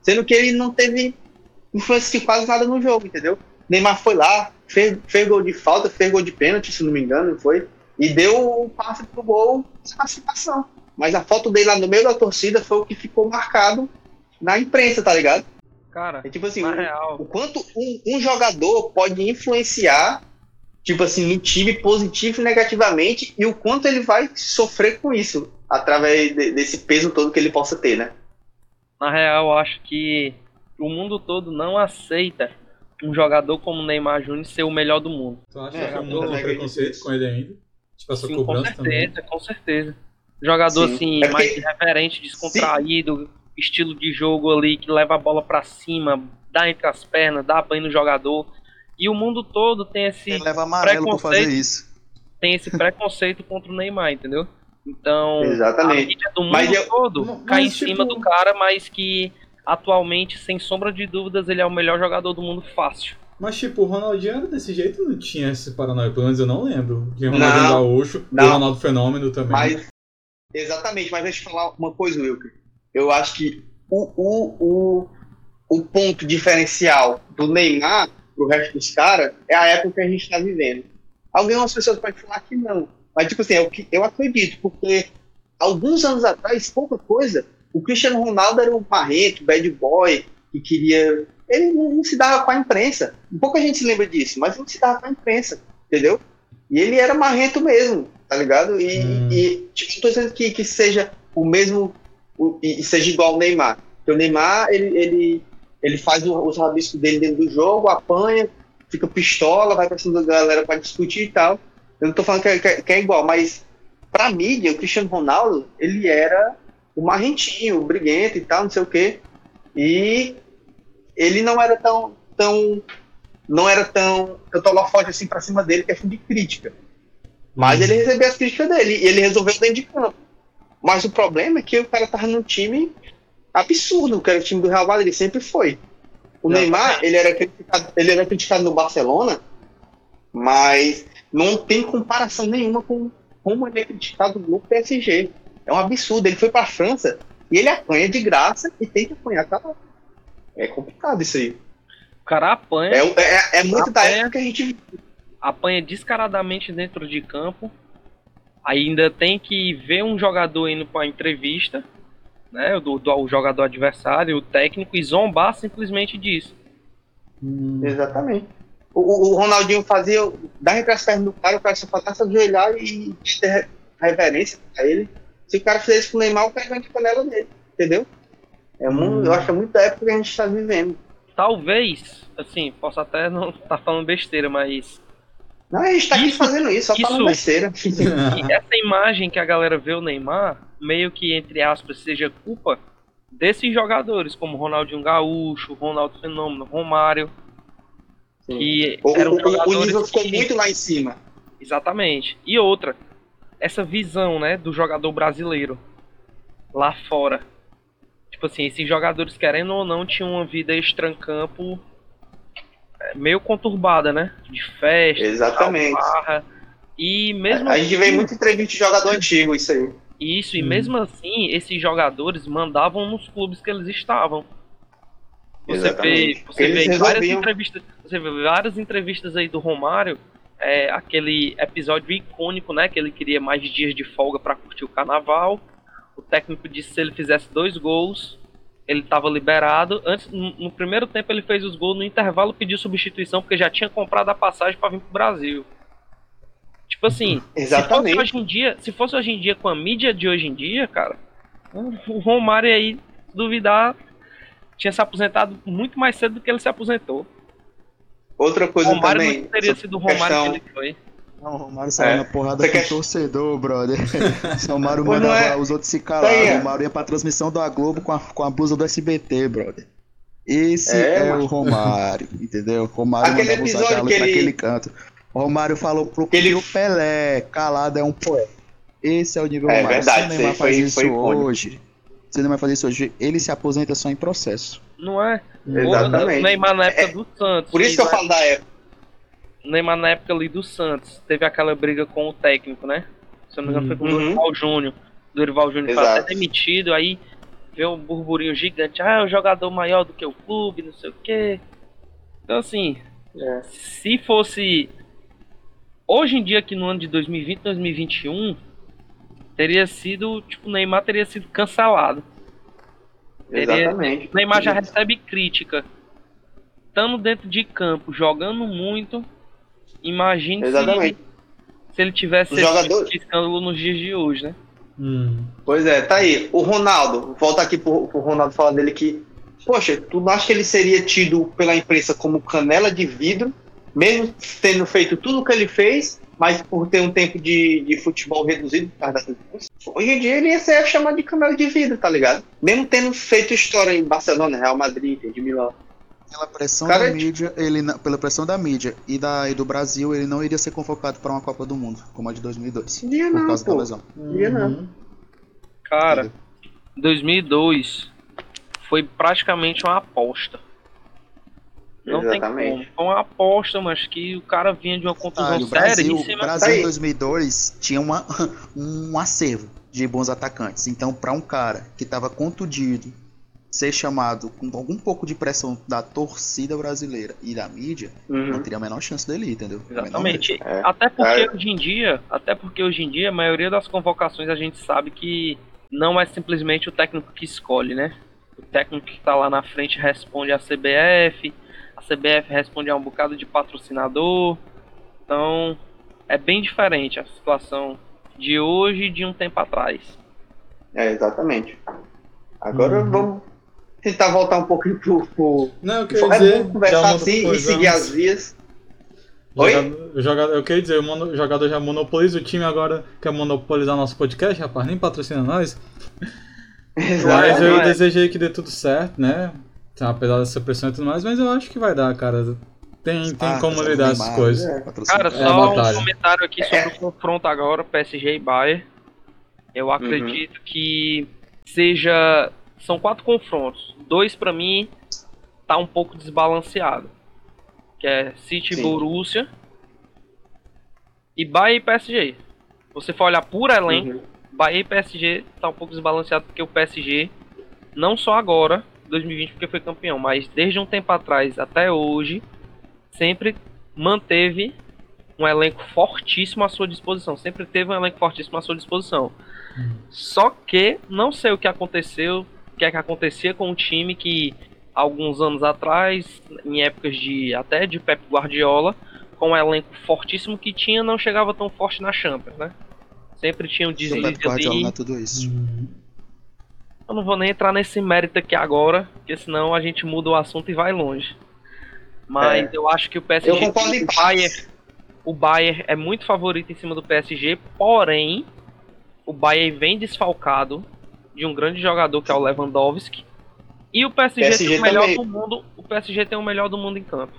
Sendo que ele não teve influência de quase nada no jogo, entendeu? Neymar foi lá, fez, fez gol de falta, fez gol de pênalti, se não me engano, foi? E deu o passe pro gol de classificação. Mas a foto dele lá no meio da torcida foi o que ficou marcado na imprensa, tá ligado? Cara, É tipo assim, o- o quanto um, um jogador pode influenciar, tipo assim, no time positivo e negativamente, e o quanto ele vai sofrer com isso, através de- desse peso todo que ele possa ter, né? Na real, eu acho que o mundo todo não aceita um jogador como o Neymar Júnior ser o melhor do mundo. Tu acha É, que o mundo tem preconceito com ele ainda? Tipo, essa Sim, com cobrança também. certeza, com certeza. Jogador Sim. assim, É porque- mais irreverente, descontraído, estilo de jogo ali que leva a bola pra cima, dá entre as pernas, dá banho no jogador. E o mundo todo tem esse Ele leva amarelo por fazer preconceito. isso. tem esse preconceito contra o Neymar, entendeu? Então, a Exatamente. mídia do mundo Mas eu- todo Mas, cai em tipo- cima do cara, mas que atualmente, sem sombra de dúvidas, ele é o melhor jogador do mundo fácil. Mas, tipo, o Ronaldinho era desse jeito não tinha esse paranoia. Pelo menos eu não lembro. Tinha o Não, Ronaldinho Gaúcho, não. o Ronaldo Fenômeno também. Mas, exatamente, mas deixa eu falar uma coisa, Wilker. Eu acho que o, o, o, o ponto diferencial do Neymar pro resto dos caras é a época que a gente tá vivendo. Algumas pessoas podem falar que não. Mas, tipo assim, é que eu acredito, porque alguns anos atrás, pouca coisa, o Cristiano Ronaldo era um marrento, bad boy, que queria. Ele não, não se dava com a imprensa. Pouca gente se lembra disso, mas não se dava com a imprensa, entendeu? E ele era marrento mesmo, tá ligado? E, Hum. e tipo, não tô dizendo que, que seja o mesmo, o- e seja igual ao Neymar. Porque o Neymar, ele, ele, ele faz o- os rabiscos dele dentro do jogo, apanha, fica pistola, vai pra cima da galera pra discutir e tal. Eu não tô falando que é, que é- que é igual, mas pra mídia, o Cristiano Ronaldo, ele era o marrentinho, o briguento e tal, não sei o quê. E ele não era tão, tão não era tão tanto holofote assim pra cima dele, questão de crítica. Mas Uhum. ele recebeu as críticas dele e ele resolveu dentro de campo. Mas o problema é que o cara tava num time absurdo, que era o time do Real Madrid, sempre foi. O Não, Neymar, ele era, criticado, ele era criticado no Barcelona, mas não tem comparação nenhuma com como ele é criticado no PSG. É um absurdo. Ele foi pra França e ele apanha de graça e tem que apanhar. Tá? É complicado isso aí. O cara apanha, É, é, é muito da Apanha. época que a gente apanha descaradamente dentro de campo. Ainda tem que ver um jogador indo pra entrevista, né? Do, do o jogador adversário, o técnico, e zombar simplesmente disso. Hum, Exatamente. O, o- Ronaldinho fazia, dava entre as pernas do cara, o cara só faltava se ajoelhar e ter reverência pra ele. Se o cara fizer isso com o Neymar, o cara ganha de panela dele, entendeu? É muito, Hum. Eu acho que é muito da época que a gente tá vivendo. talvez, assim, posso até não estar tá falando besteira, mas não, a gente tá aqui Isso- fazendo isso, só isso- falando besteira. E essa imagem que a galera vê o Neymar, meio que, entre aspas, seja culpa desses jogadores, como Ronaldinho Gaúcho, Ronaldo Fenômeno, Romário, que O, eram o- o nível ficou que- muito lá em cima. Exatamente. E outra, essa visão, né, do jogador brasileiro lá fora. Tipo assim, esses jogadores, querendo ou não, tinham uma vida extrancampo é, meio conturbada, né? De festa, Exatamente. farra. E mesmo A gente vê assim- muito entrevista de jogador antigo, isso aí. Isso, e Uhum. mesmo assim, esses jogadores mandavam nos clubes que eles estavam. Você vê, Exatamente. você Eles vê várias entrevistas, você vê várias entrevistas aí do Romário, é, aquele episódio icônico, né, que ele queria mais dias de folga para curtir o carnaval. O técnico disse que se ele fizesse dois gols, ele estava liberado. Antes, no, primeiro tempo ele fez os gols, no intervalo pediu substituição porque já tinha comprado a passagem para vir pro Brasil. Tipo assim, Exatamente. se fosse hoje em dia, se fosse hoje em dia com a mídia de hoje em dia, cara, o Romário aí, duvidar, tinha se aposentado muito mais cedo do que ele se aposentou. Outra O coisa Romário também. não teria sido o Romário questão- que ele foi. Não, o Romário saiu É. na porrada Você com quer- o torcedor, brother. o Romário mandava é? os outros se Aí, calar. é. O Romário ia pra transmissão da Globo com a, com a blusa do SBT, brother. Esse É, é, o Romário, entendeu? O Romário Aquele mandava que pra ele- aquele canto. O Romário falou pro Que ele- o Pelé, calado é um poeta. Esse é o nível É Romário. verdade, Se o Neymar faz foi- isso foi icônico. hoje, se o Neymar faz isso hoje, ele se aposenta só em processo. Não é? Exatamente. O Neymar na época É, do Santos. Por isso que eu falo da época. Neymar na época ali do Santos. Teve aquela briga com o técnico, né? Se eu não me engano, foi com o Uhum. Dorival Júnior. O Dorival Júnior foi até demitido, aí veio um burburinho gigante. Ah, é um jogador maior do que o clube, não sei o quê. Então, assim, É. se fosse hoje em dia aqui no ano de 2020, 2021, teria sido, tipo, o Neymar teria sido cancelado. Teria- Exatamente. O Neymar já recebe crítica. Estando dentro de campo, jogando muito, imagine se, Exatamente. se ele tivesse de escândalo nos dias de hoje, né? Hum. Pois é, tá aí. O Ronaldo, volta aqui pro, pro Ronaldo falar dele que, poxa, tu não acha que ele seria tido pela imprensa como canela de vidro, mesmo tendo feito tudo o que ele fez, mas por ter um tempo de, de futebol reduzido por causa lesões? Hoje em dia ele ia ser chamado de canela de vidro, tá ligado? Mesmo tendo feito história em Barcelona, Real Madrid, de Milão. Pela pressão Cara, da é- mídia, ele não- pela pressão da mídia e, da, e do Brasil, ele não iria ser convocado para uma Copa do Mundo, como a de 2002, Ia por não, causa da pô. lesão. Ia não. Uhum. Cara, 2002 foi praticamente uma aposta. Não tem Exatamente. como. Foi uma aposta, mas que o cara vinha de uma contusão Ah, e o séria Brasil, em cima Brasil Tá em aí. 2002 tinha uma, um acervo de bons atacantes. Então, para um cara que estava contundido, ser chamado com algum pouco de pressão da torcida brasileira e da mídia, Uhum. não teria a menor chance dele ir, entendeu? Exatamente. É. Até porque Cara. hoje em dia, até porque hoje em dia a maioria das convocações a gente sabe que não é simplesmente o técnico que escolhe, né? O técnico que tá lá na frente responde à CBF, a CBF responde a um bocado de patrocinador. Então, é bem diferente a situação de hoje e de um tempo atrás. É, exatamente. Agora Uhum. vamos tentar voltar um pouquinho pro. pro... Não, eu queria É dizer. conversar assim e seguir as vias. Oi? Jogador, o jogador, eu queria dizer, o, mono- o jogador já monopoliza o time agora, quer monopolizar nosso podcast, rapaz, nem patrocina nós. Mas Exato. eu é. desejei que dê tudo certo, né? Apesar dessa pressão e tudo mais, mas eu acho que vai dar, cara. Tem, tem Ah, como mas é lidar essas coisas. É. Cara, É a só um comentário aqui sobre o confronto agora, PSG e Bayern. Eu Uhum. acredito que seja. São quatro confrontos. Dois, pra mim, tá um pouco desbalanceado. Que é City e Sim. Borussia. E Bayern e PSG. Se você for olhar por elenco, Uhum. Bahia e PSG tá um pouco desbalanceado porque o PSG, não só agora, 2020 porque foi campeão, mas desde um tempo atrás até hoje, sempre manteve um elenco fortíssimo à sua disposição. Sempre teve um elenco fortíssimo à sua disposição. Só que não sei o que aconteceu, o que é que acontecia com o time que alguns anos atrás, em épocas de até de Pep Guardiola, com um elenco fortíssimo que tinha, não chegava tão forte na Champions, né? Sempre tinha um deslize Guardiola ali. não é tudo isso. Hum. Eu não vou nem entrar nesse mérito aqui agora, porque senão a gente muda o assunto e vai longe. Mas É. eu acho que o PSG, Eu concordo em o Bayern, o Bayern é muito favorito em cima do PSG, porém o Bayern vem desfalcado de um grande jogador que é o Lewandowski. E o PSG, PSG tem o melhor também. do mundo, o PSG tem o melhor do mundo em campo.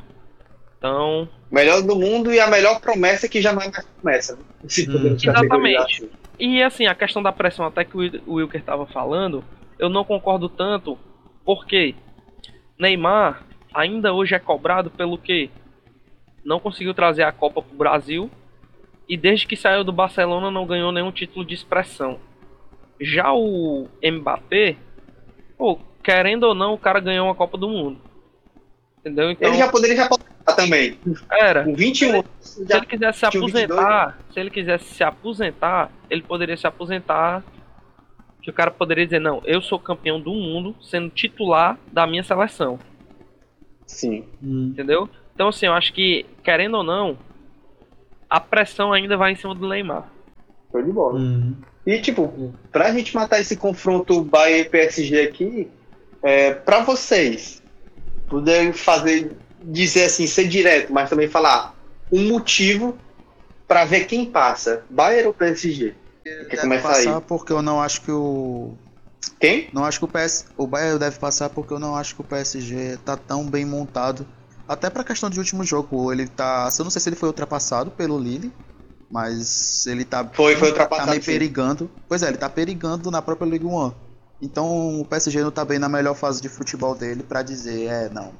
Então, Melhor do mundo e a melhor promessa que já não é mais promessa. né? Hum, exatamente. E assim, a questão da pressão, até que o Wil- o Wilker estava falando, eu não concordo tanto, porque Neymar ainda hoje é cobrado pelo que não conseguiu trazer a Copa pro Brasil e desde que saiu do Barcelona não ganhou nenhum título de expressão. Já o Mbappé, pô, querendo ou não, o cara ganhou uma Copa do Mundo. Entendeu? Então, Ele já poderia já também. era. Com 21 anos, Se ele quisesse se tinha 22, aposentar, se ele quisesse se aposentar, ele poderia se aposentar. Que o cara poderia dizer, não, eu sou campeão do mundo sendo titular da minha seleção, Sim. Hum. entendeu? Então assim, eu acho que, querendo ou não, a pressão ainda vai em cima do Neymar. Show de bola. Hum. E, tipo, pra gente matar esse confronto Bayern e PSG aqui, é, pra vocês poderem fazer, dizer assim, ser direto, mas também falar um motivo pra ver quem passa, Bayern ou PSG? Quer Deve começar passar aí? porque eu não acho que o. Quem? Não acho que o PS. O Bayern deve passar porque eu não acho que o PSG tá tão bem montado. Até pra questão de último jogo. Ele tá. Eu não sei se ele foi ultrapassado pelo Lille. Mas ele tá. Foi, foi Tá ultrapassado. meio sim. perigando. Pois é, ele tá perigando na própria Ligue 1. Então o PSG não tá bem na melhor fase de futebol dele pra dizer, é, não.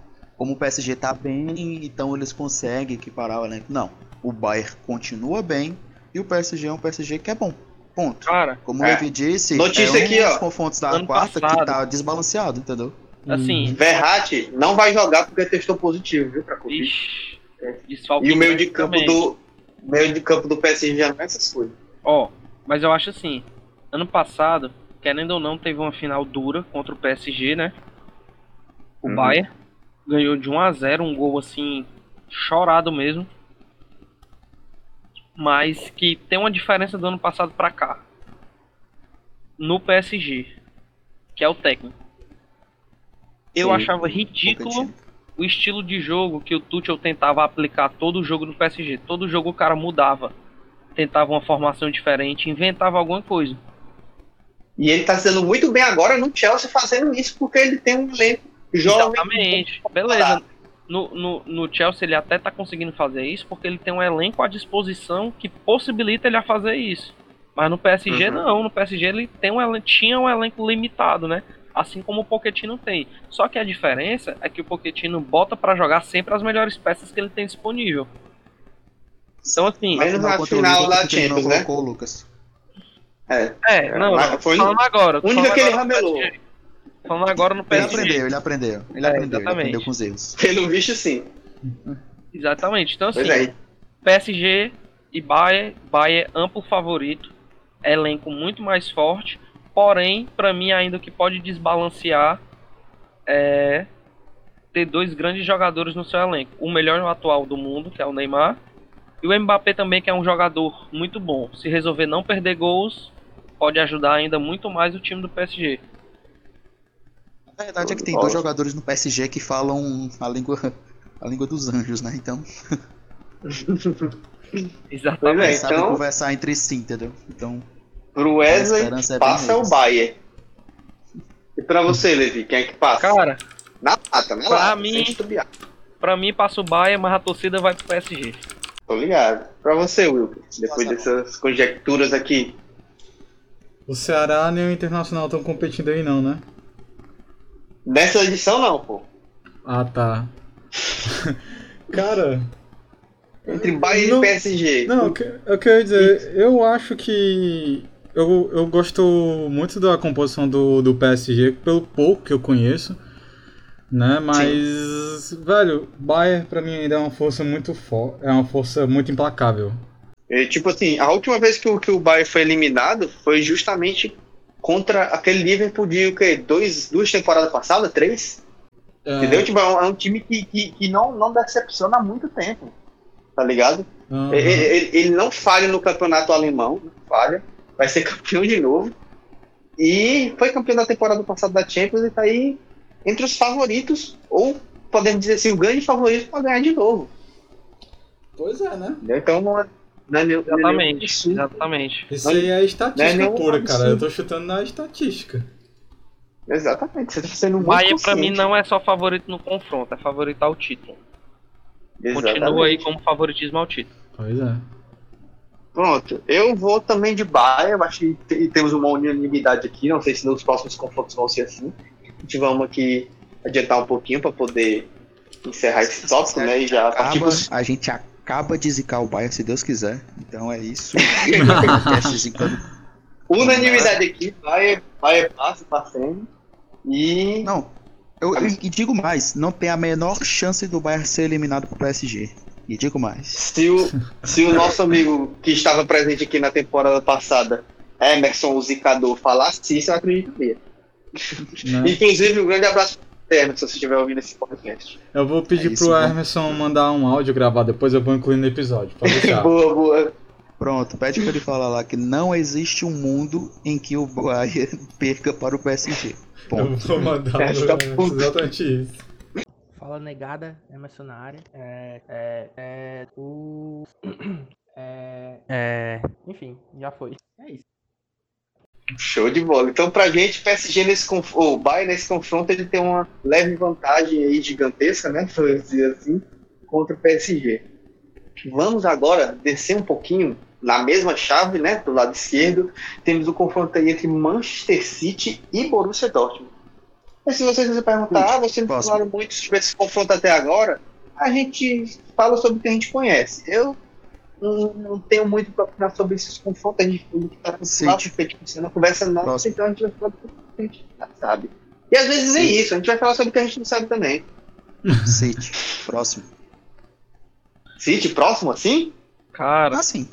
Como o PSG tá bem, então eles conseguem equiparar o elenco. Não. O Bayern continua bem e o PSG é um PSG que é bom. Ponto. Cara, Como o É. Levi disse, Notícia é um aqui, dos ó. confrontos da quarta passado. que tá desbalanceado, entendeu? assim, Verratti não vai jogar porque testou positivo, viu, pra Covid. ixi, desfalque E o meio de campo também. do meio de campo do PSG já não é essas coisas. Ó, mas eu acho assim, ano passado, querendo ou não, teve uma final dura contra o PSG, né? O Uhum. Bayern ganhou de 1 a 0, um gol assim chorado mesmo. Mas que tem uma diferença do ano passado pra cá. No PSG, que é o técnico. Eu Sim. achava ridículo o estilo de jogo que o Tuchel tentava aplicar todo o jogo no PSG. Todo jogo o cara mudava. Tentava uma formação diferente, inventava alguma coisa. E ele tá sendo muito bem agora no Chelsea fazendo isso porque ele tem um elenco jovem. Exatamente. Beleza. No, no, no Chelsea ele até tá conseguindo fazer isso porque ele tem um elenco à disposição que possibilita ele a fazer isso. Mas no PSG Uhum. não, no PSG ele tem um elenco, tinha um elenco limitado, né? Assim como o Pochettino tem. Só que a diferença é que o Pochettino bota pra jogar sempre as melhores peças que ele tem disponível. Então assim, Mas- Menos na final da Champions, né? colocou o Lucas. É. é, não, mas foi falando agora. única falando que ele ramelou. PSG. Falando agora no Ele PSG. aprendeu, ele aprendeu. Ele É, aprendeu, ele exatamente. aprendeu com os erros. Pelo visto, sim. Exatamente. Então assim, é. PSG e Bayern, Bayern amplo favorito, elenco muito mais forte, porém, pra mim ainda o que pode desbalancear é ter dois grandes jogadores no seu elenco. O melhor atual do mundo, que é o Neymar, e o Mbappé também, que é um jogador muito bom. Se resolver não perder gols, pode ajudar ainda muito mais o time do PSG. A verdade é que tem dois jogadores no PSG que falam a língua, a língua dos anjos, né? Então, Exatamente. É, eles sabem então- conversar entre si, entendeu? Então, Pro Wesley, é passa o. Bayern. E pra você, Levi, quem é que passa? Cara, na lata, na pra lata. mim- pra mim passa o Bayern, mas a torcida vai pro PSG. Tô ligado. Pra você, Wilker, depois Passa dessas conjecturas aqui. O Ceará nem o Internacional estão competindo aí não, né? Nessa edição, não, pô. Ah, tá. Cara, Entre Bayern Não- e PSG. não, o que- eu queria dizer, eu acho que eu, eu gosto muito da composição do, do PSG, pelo pouco que eu conheço, né? Mas, velho, Bayern pra mim ainda é uma força muito forte, é uma força muito implacável. E, tipo assim, a última vez que o, que o Bayern foi eliminado foi justamente contra aquele Liverpool de o quê? Dois, duas temporadas passadas? Três? É, Entendeu? Tipo, é um, é um time que, que, que não, não decepciona há muito tempo. Tá ligado? aham. Ele, ele- ele não falha no campeonato alemão, não falha. Vai ser campeão de novo. E foi campeão da temporada passada da Champions e tá aí entre os favoritos, ou podemos dizer assim, o grande favorito para ganhar de novo. Pois é, né? Então não é, não é, nenhum- não é nenhum Exatamente, absurdo. exatamente. Isso aí é estatística Não é nenhum pura, cara. absurdo. Eu tô chutando na estatística. Exatamente, você tá sendo muito Bahia pra mim não é só favorito no confronto, é favorito ao título. Exatamente. Continua aí como favoritismo ao título. Pois é. Pronto, eu vou também de Bahia, eu acho que te- temos uma unanimidade aqui, não sei se nos próximos confrontos vão ser assim. A gente vamos aqui adiantar um pouquinho para poder encerrar esse tópico, né? E já pros- a gente acaba de zicar o Bayern, se Deus quiser. Então é isso. Unanimidade aqui, Bahia, Bahia passa, passando. E Não, eu, eu- e digo mais, não tem a menor chance do Bayern ser eliminado pro PSG. E digo mais. se o, se o nosso amigo que estava presente aqui na temporada passada, Emerson, o Zicador, falasse isso, eu acreditaria. Né? Inclusive, um grande abraço Emerson, se estiver ouvindo esse podcast. Eu vou pedir É isso, pro. Emerson mandar um áudio gravado, depois eu vou incluir no episódio. Deixar. boa, boa. Pronto, pede pra ele falar lá que não existe um mundo em que o Bayern perca para o PSG. eu Ponto. vou mandar É, pro exatamente isso. Fala negada, Emerson na área. É, é, é, o. É, é, enfim, já foi. É isso. Show de bola. Então, pra gente, o PSG nesse conf... o Bayern nesse confronto, ele tem uma leve vantagem aí gigantesca, né? Vamos dizer assim, contra o PSG. Vamos agora descer um pouquinho na mesma chave, né? Do lado esquerdo, temos o confronto aí entre Manchester City e Borussia Dortmund. Mas se vocês me perguntar, ah, vocês não falaram muito sobre esse confronto até agora, a gente fala sobre o que a gente conhece. Eu não, não tenho muito para opinar sobre esses confrontos, a gente o que tá City. por feito na conversa nossa, Próximo. então a gente vai falar do que a gente já sabe. E às vezes nem City. isso, a gente vai falar sobre o que a gente não sabe também. City. Próximo. City, próximo assim? Cara, Assim.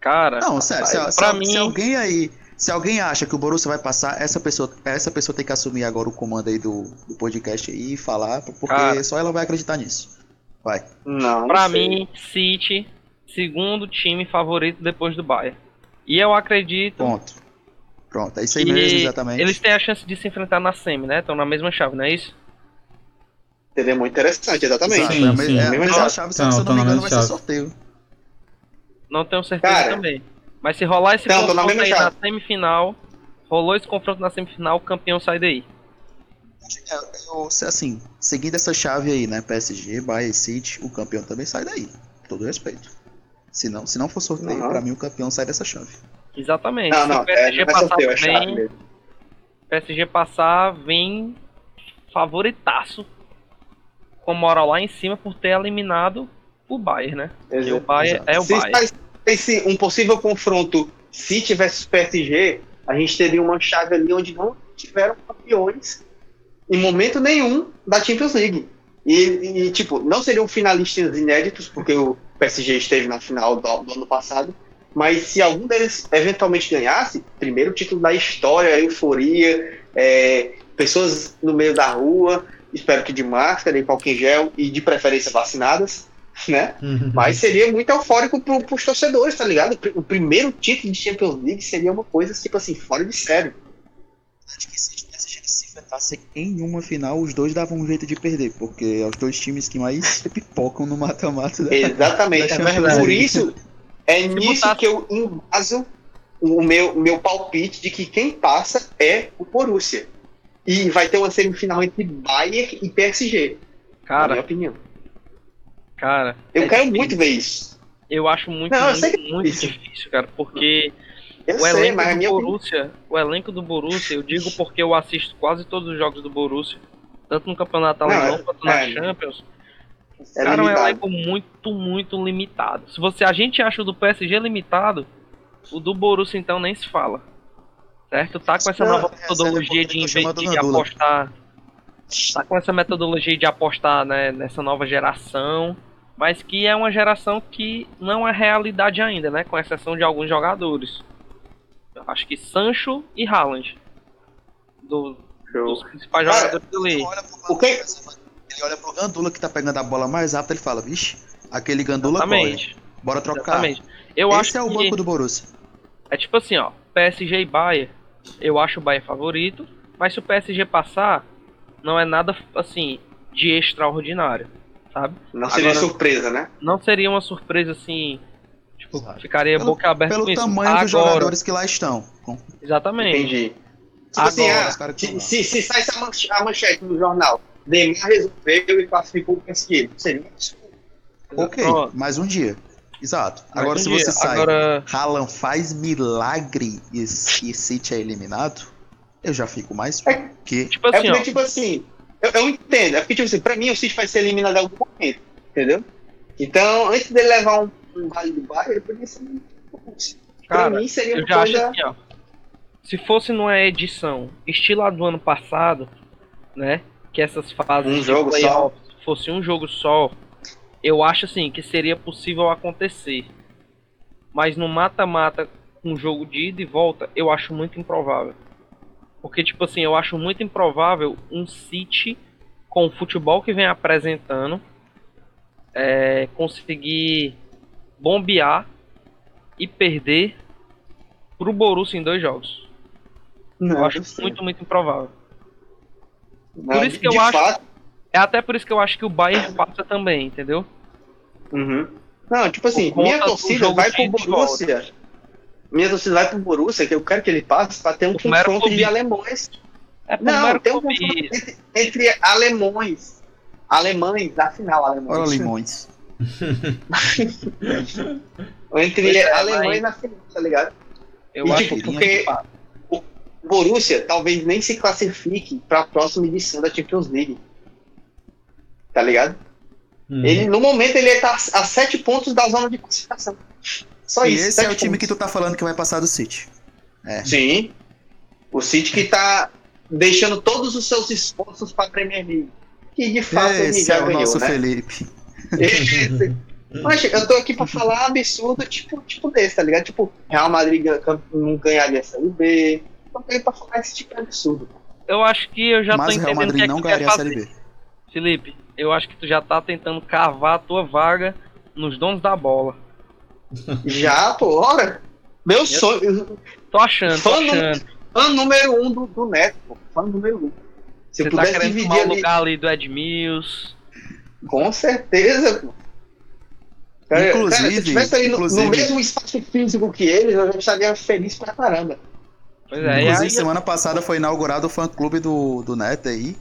cara, Não, sério, se, se- pra se mim- alguém aí. Se alguém acha que o Borussia vai passar, essa pessoa, essa pessoa tem que assumir agora o comando aí do, do podcast aí e falar, porque Cara. só ela vai acreditar nisso. Vai. Não. pra não sei. mim, City, segundo time favorito depois do Bayern. E eu acredito Ponto. Pronto, é isso aí mesmo, exatamente. eles têm a chance de se enfrentar na semi, né? Estão na mesma chave, não é isso? Seria muito interessante, exatamente. Sim, é sim. é a Mesma mesma chave. chave, só Não, se eu tô não me na engano vai mesma ser chave. sorteio. Não tenho certeza Cara. também. Mas se rolar esse Não, na confronto chave. na semifinal, rolou esse confronto na semifinal, o campeão sai daí. É, eu- se- assim, seguindo essa chave aí, né? PSG, Bayern City, o campeão também sai daí. Todo respeito. Se não, se não for sorteio, Uhum. pra mim o campeão sai dessa chave. Exatamente. Não, se não, o PSG é, não passar sorteio, é. PSG passar, vem favoritaço. Com moral lá em cima por ter eliminado o Bayern, né? E o Bayern exato. é o Se Bayern. esse, um possível confronto City versus PSG, a gente teria uma chave ali onde não tiveram campeões em momento nenhum da Champions League. E, e, tipo, não seriam finalistas inéditos, porque o PSG esteve na final do, do ano passado, mas se algum deles eventualmente ganhasse, primeiro título da história, euforia, é, pessoas no meio da rua, espero que de máscara e álcool em gel e de preferência vacinadas, né? Uhum. Mas seria muito eufórico pro, pros torcedores, tá ligado? O primeiro título de Champions League seria uma coisa, tipo assim, fora de sério. Acho que se tivesse gente se enfrentasse em uma final, os dois davam um jeito de perder, porque é os dois times que mais pipocam no mata-mata da Exatamente. Da Champions Por isso, é nisso que eu embaso o meu, meu palpite de que quem passa é o Borussia. E vai ter uma semifinal entre Bayern e PSG, na Cara, minha opinião. cara. Eu é quero difícil. muito ver isso. Eu acho muito, Não, eu muito, é muito difícil. difícil, cara, porque Eu o sei, elenco mas do minha. Borussia, o elenco do Borussia, eu digo porque eu assisto quase todos os jogos do Borussia, tanto no campeonato alemão é- quanto na é. Champions. É cara, é um limitado. elenco muito, muito limitado. Se você a gente acha o do PSG limitado, o do Borussia então nem se fala. Certo? Tá com essa Não, nova metodologia é de, a chamada inve- de Gandula. apostar. Tá com essa metodologia de apostar né, nessa nova geração, mas que é uma geração que não é realidade ainda, né? Com exceção de alguns jogadores. Acho que Sancho e Haaland. Do, dos principais Cara, jogadores do Ele League. olha pro O que- Gandula, ele olha pro Gandula que tá pegando a bola mais rápido, ele fala, vixe, aquele Gandula corre. Exatamente. Bora trocar. Exatamente. Eu Esse acho é o que banco do Borussia. é tipo assim, ó, PSG e Bayern eu acho o Bayern favorito, mas se o PSG passar, não é nada assim de extraordinário, sabe? Não seria Agora- surpresa, né? Não seria uma surpresa assim, Exato. ficaria Pelo- boca aberta Pelo com isso. tamanho dos Agora, jogadores que lá estão. Exatamente. Entendi. Tipo assim, Agora, ah, caras que se, se, se sai essa manche- a manchete no jornal, Neymar resolveu e classificou o PSG. Seria um absurdo. Ok, Pronto. mais um dia. Exato. Mais Agora, um se dia. você sai, Agora, Haaland faz milagre e, e City é eliminado, eu já fico mais É- que tipo É assim, porque, ó, tipo assim, eu, eu entendo. É porque, tipo assim, pra mim o City vai ser eliminado em algum momento, entendeu? Então, antes dele levar um, um vale do Bayern, ele podia ser. um Pra Cara, mim seria uma coisa. assim, ó. Se fosse numa edição estilo do ano passado, né? Que essas fases Um jogo só. fosse um jogo só, eu acho assim que seria possível acontecer. Mas no mata-mata, um jogo de ida e volta, eu acho muito improvável. Porque, tipo assim, eu acho muito improvável um City com o futebol que vem apresentando é, conseguir bombear e perder pro Borussia em dois jogos. Não, Eu acho muito, muito improvável. Não, por isso que eu de acho- fato- É até por isso que eu acho que o Bayern passa também, entendeu? Uhum. Não, tipo assim, minha torcida vai pro Borussia. Minha torcida vai pro Borussia, que eu quero que ele passe pra ter um confronto de alemães. É Não, tem um confronto entre, entre alemães. Alemães, na final, alemães. Entre Pois é, alemães mas- na final, tá ligado? Eu E, acho tipo, que porque o Borussia talvez nem se classifique pra próxima edição da Champions League. Tá ligado? Hum. Ele, no momento, ele tá a sete pontos da zona de classificação. Só E isso. esse é o time que pontos. tu tá falando que vai passar do City. Sim. O City que tá deixando todos os seus esforços pra Premier League. Que de fato ele Esse já é o ganhou, nosso né? Felipe. Esse. Mas eu tô aqui pra falar absurdo tipo, tipo desse, tá ligado? Tipo, Real Madrid não ganharia a Série B. Eu tô aqui pra falar esse tipo de absurdo. Eu acho que eu já Mas tô o Real entendendo o que Madrid é não que quer ganharia a fazer. Série B. Felipe, eu acho que tu já tá tentando cavar a tua vaga nos donos da bola. Já, pô, ora. Meu sonho. Tô achando, tô Fã não- achando. Fã número um do, do Neto, pô. Fã número um. Se Você eu tá querendo tomar o ali. lugar ali do Edmilson. Com certeza, pô. Cara, Inclusive- cara, se eu tivesse ali no, no mesmo espaço físico que eles, eu já estaria feliz pra caramba. Pois é, Inclusive, aí, semana passada foi inaugurado o fã-clube do, do Neto aí,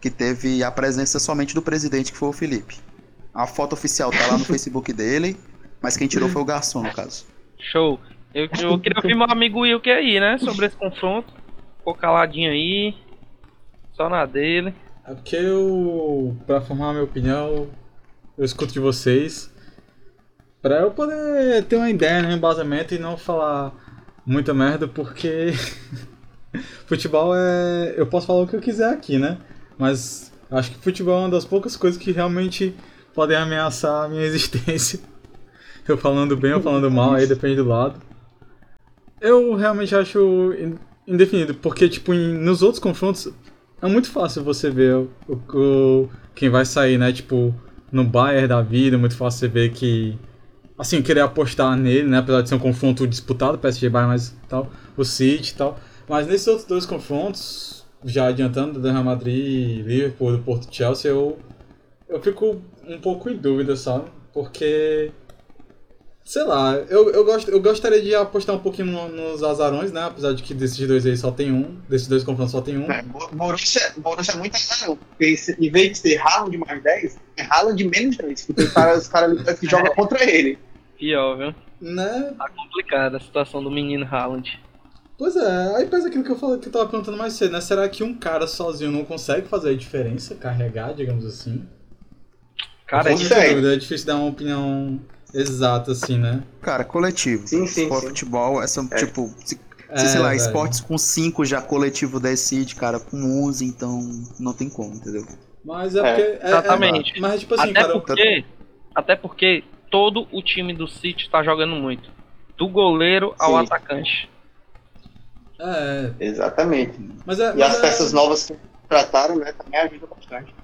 que teve a presença somente do presidente, que foi o Felipe. A foto oficial tá lá no Facebook dele, mas quem tirou foi o garçom, no caso. show. Eu, eu queria ouvir meu amigo Wilke aí, né? Sobre esse confronto. Ficou caladinho aí. Só na dele. É porque eu, pra formar minha opinião, eu escuto de vocês. Pra eu poder ter uma ideia, né, um embasamento e não falar muita merda, porque futebol é. Eu posso falar o que eu quiser aqui, né? Mas acho que futebol é uma das poucas coisas que realmente podem ameaçar a minha existência. Eu falando bem ou falando mal, aí depende do lado. Eu realmente acho in- indefinido, porque, tipo, em- nos outros confrontos é muito fácil você ver o, o- quem vai sair, né? Tipo, no Bayern da vida, é muito fácil você ver que. Assim, querer apostar nele, né? Apesar de ser um confronto disputado, PSG Bayern, mas tal, o City e tal. Mas nesses outros dois confrontos, já adiantando do Real Madrid, Liverpool, do Porto Chelsea, eu, eu fico um pouco em dúvida, sabe? Porque. Sei lá, eu, eu, gosto, eu gostaria de apostar um pouquinho no- nos azarões, né? Apesar de que desses dois aí só tem um, desses dois confrontos só tem um. É, Bo- Borussia, Borussia é muito azarão. Porque se- em vez de ser Haaland de mais 10, é Haaland de menos 10. Porque tem cara- os caras ali que jogam contra ele. Pior, viu? Né? Tá complicada a situação do menino Haaland. Pois é, aí pensa aquilo que eu falei que eu tava perguntando mais cedo, né? Será que um cara sozinho não consegue fazer a diferença, carregar, digamos assim? Cara, é dúvida, é difícil dar uma opinião exata, assim, né? Cara, coletivo. Sim, sim, Esporte, sim. Futebol, essa, É. tipo, se, se, É, sei lá, velho. esportes com 5 já coletivo decide, cara, com 11, então não tem como, entendeu? Mas é É, porque. é- é- exatamente. mas tipo assim, até cara. porque. Até porque todo o time do City tá jogando muito. Do goleiro ao Sim. atacante. É, Exatamente. mas é. E mas as é- peças novas que trataram, né, também ajudam bastante.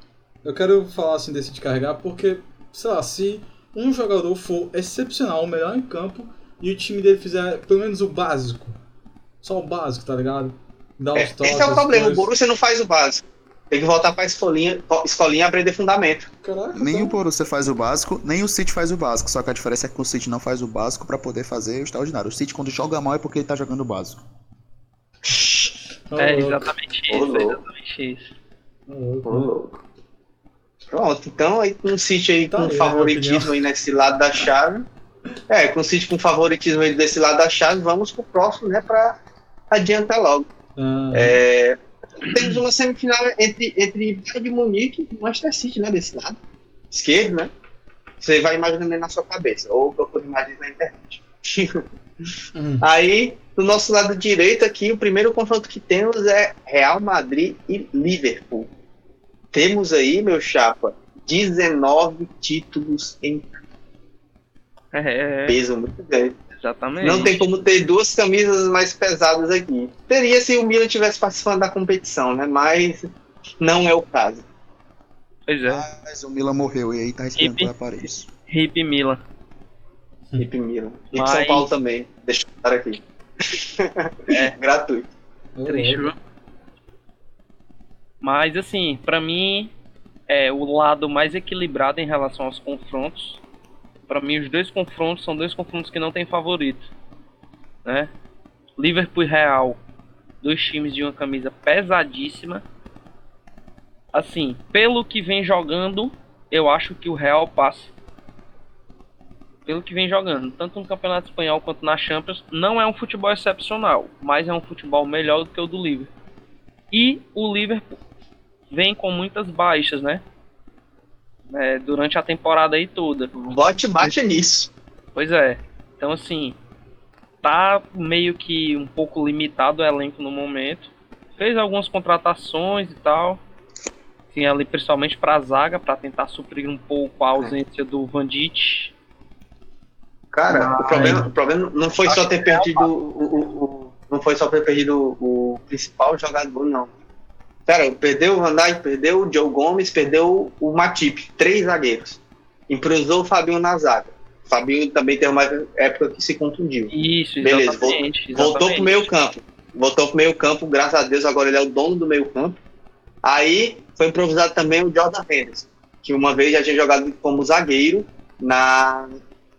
Eu quero falar assim desse de carregar porque, sei lá, se um jogador for excepcional, o melhor em campo, e o time dele fizer pelo menos o básico, só o básico, tá ligado? Dá É, os toques, esse é o problema. O coisas. Borussia não faz o básico. Tem que voltar pra escolinha, escolinha e aprender fundamento. Caraca, Nem o então- Borussia faz o básico, nem o City faz o básico. Só que a diferença é que o City não faz o básico pra poder fazer o extraordinário. O City, quando joga mal, é porque ele tá jogando o básico. É louco, exatamente isso, é exatamente isso. ô, louco. Pronto, então aí com o City aí Tá com aí, né, favoritismo aí nesse lado da chave. É, com o City com favoritismo aí desse lado da chave, vamos pro próximo, né, pra adiantar logo. Ah, É, temos uma semifinal entre, entre Bayern de Munique e Manchester City, né, desse lado. Esquerdo, né? Você vai imaginando aí na sua cabeça, ou procura imagens na internet. hum. Aí, do nosso lado direito aqui, o primeiro confronto que temos é Real Madrid e Liverpool. Temos aí, meu chapa, 19 títulos em É, é, peso muito grande. exatamente. Não tem como ter duas camisas mais pesadas aqui. Teria se o Milan tivesse participando da competição, né? Mas não é o caso. Pois é, Mas o Milan morreu e aí tá respirando Hip. pela Paris. hip Milan. Hip Milan. E Mas- São Paulo também. Deixa eu botar aqui. É. Gratuito. Viu? Mas assim, pra mim é o lado mais equilibrado em relação aos confrontos. Pra mim os dois confrontos são dois confrontos que não tem favorito, né? Liverpool e Real, dois times de uma camisa pesadíssima. Assim, pelo que vem jogando, eu acho que o Real passa. Pelo que vem jogando, tanto no Campeonato Espanhol quanto na Champions, não é um futebol excepcional, mas é um futebol melhor do que o do Liverpool. E o Liverpool vem com muitas baixas, né? É, durante a temporada aí toda. Bote bate nisso. Pois é. Então assim, tá meio que um pouco limitado o elenco no momento. Fez algumas contratações e tal. Assim, ali principalmente pra zaga, pra tentar suprir um pouco a ausência do Van Dijk. Cara, Ah, o, problema, é. o problema não foi só ter perdido o, o- o- não foi só ter perdido o, o principal jogador, não. Cara, perdeu o Van Dijk, perdeu o Joe Gomes, perdeu o Matip, três zagueiros. Improvisou o Fabinho na zaga. O Fabinho também teve uma época que se contundiu. Isso, Beleza, exatamente. Voltou exatamente. pro meio campo. Voltou pro meio campo, graças a Deus, agora ele é o dono do meio campo. Aí foi improvisado também o Jordan Henderson, que uma vez já tinha jogado como zagueiro na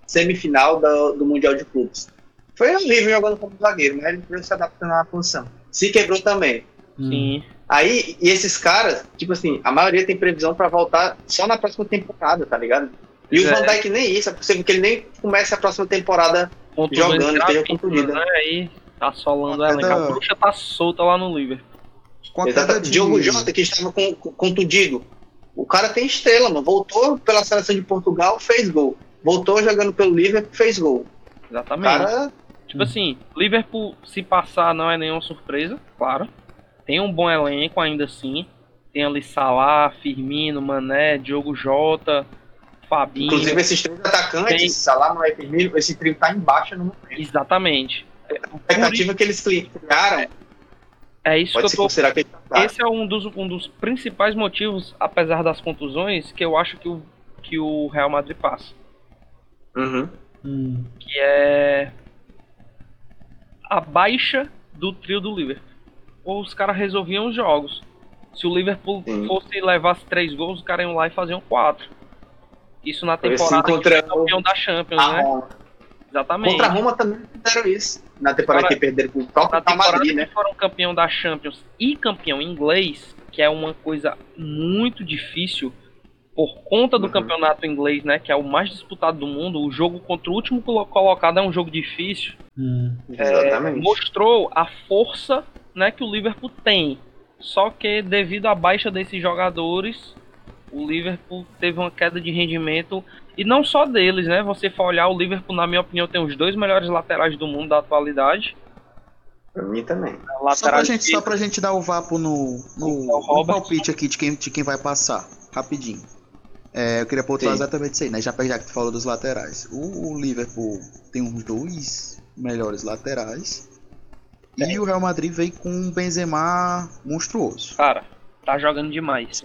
semifinal do, do Mundial de Clubes. Foi horrível jogando como zagueiro, mas ele foi se adaptando à posição. Se quebrou também. Hum. Aí, e esses caras, tipo assim, a maioria tem previsão pra voltar só na próxima temporada, tá ligado? E o É. Van Dijk nem isso, é possível que ele nem comece a próxima temporada Jogando, esteja contundido. Né? Aí tá solando ela. A da- bruxa tá solta lá no Liverpool. A Exato. de... Diogo Jota, que estava com, com- contundido. O cara tem estrela, mano. Voltou pela seleção de Portugal, fez gol. Voltou jogando pelo Liverpool, fez gol. Exatamente. cara, Tipo assim, Liverpool, se passar, não é nenhuma surpresa, claro. Tem um bom elenco ainda assim. Tem ali Salah, Firmino, Mané, Diogo Jota, Fabinho. inclusive esses três atacantes, Tem- Salah, Mané e Firmino, esse trio tá em baixa no momento. Exatamente. A expectativa que eles cri- criaram, É isso pode que eu tô. que ele tá. Esse é um dos, um dos principais motivos, apesar das contusões, que eu acho que o, que o Real Madrid passa. Uhum. Hum. Que é a baixa do trio do Liverpool. Ou os caras resolviam os jogos. Se o Liverpool Sim. fosse levasse três gols, os caras iam lá e faziam quatro. Isso na temporada que foi campeão da Champions, a né? Roma. Exatamente. Contra a Roma também fizeram isso. Na temporada Cara, que perderam com o Real temporada Madrid, que né? foram campeão da Champions e campeão inglês, que é uma coisa muito difícil por conta do Uhum. campeonato inglês, né, que é o mais disputado do mundo, o jogo contra o último colo- colocado é um jogo difícil. Hum. Exatamente. Mostrou a força, né, que o Liverpool tem. Só que devido à baixa desses jogadores, o Liverpool teve uma queda de rendimento e não só deles, né? Você for olhar o Liverpool, na minha opinião, tem os dois melhores laterais do mundo da atualidade. Pra mim também. Só pra, gente, só pra gente dar o vapo no, no, O no palpite aqui de quem, de quem vai passar, rapidinho. É, eu queria pontuar Sim. exatamente isso aí, né? Já, já que tu falou dos laterais. O, o Liverpool tem uns dois melhores laterais. E o Real Madrid veio com um Benzema monstruoso. Cara, tá jogando demais.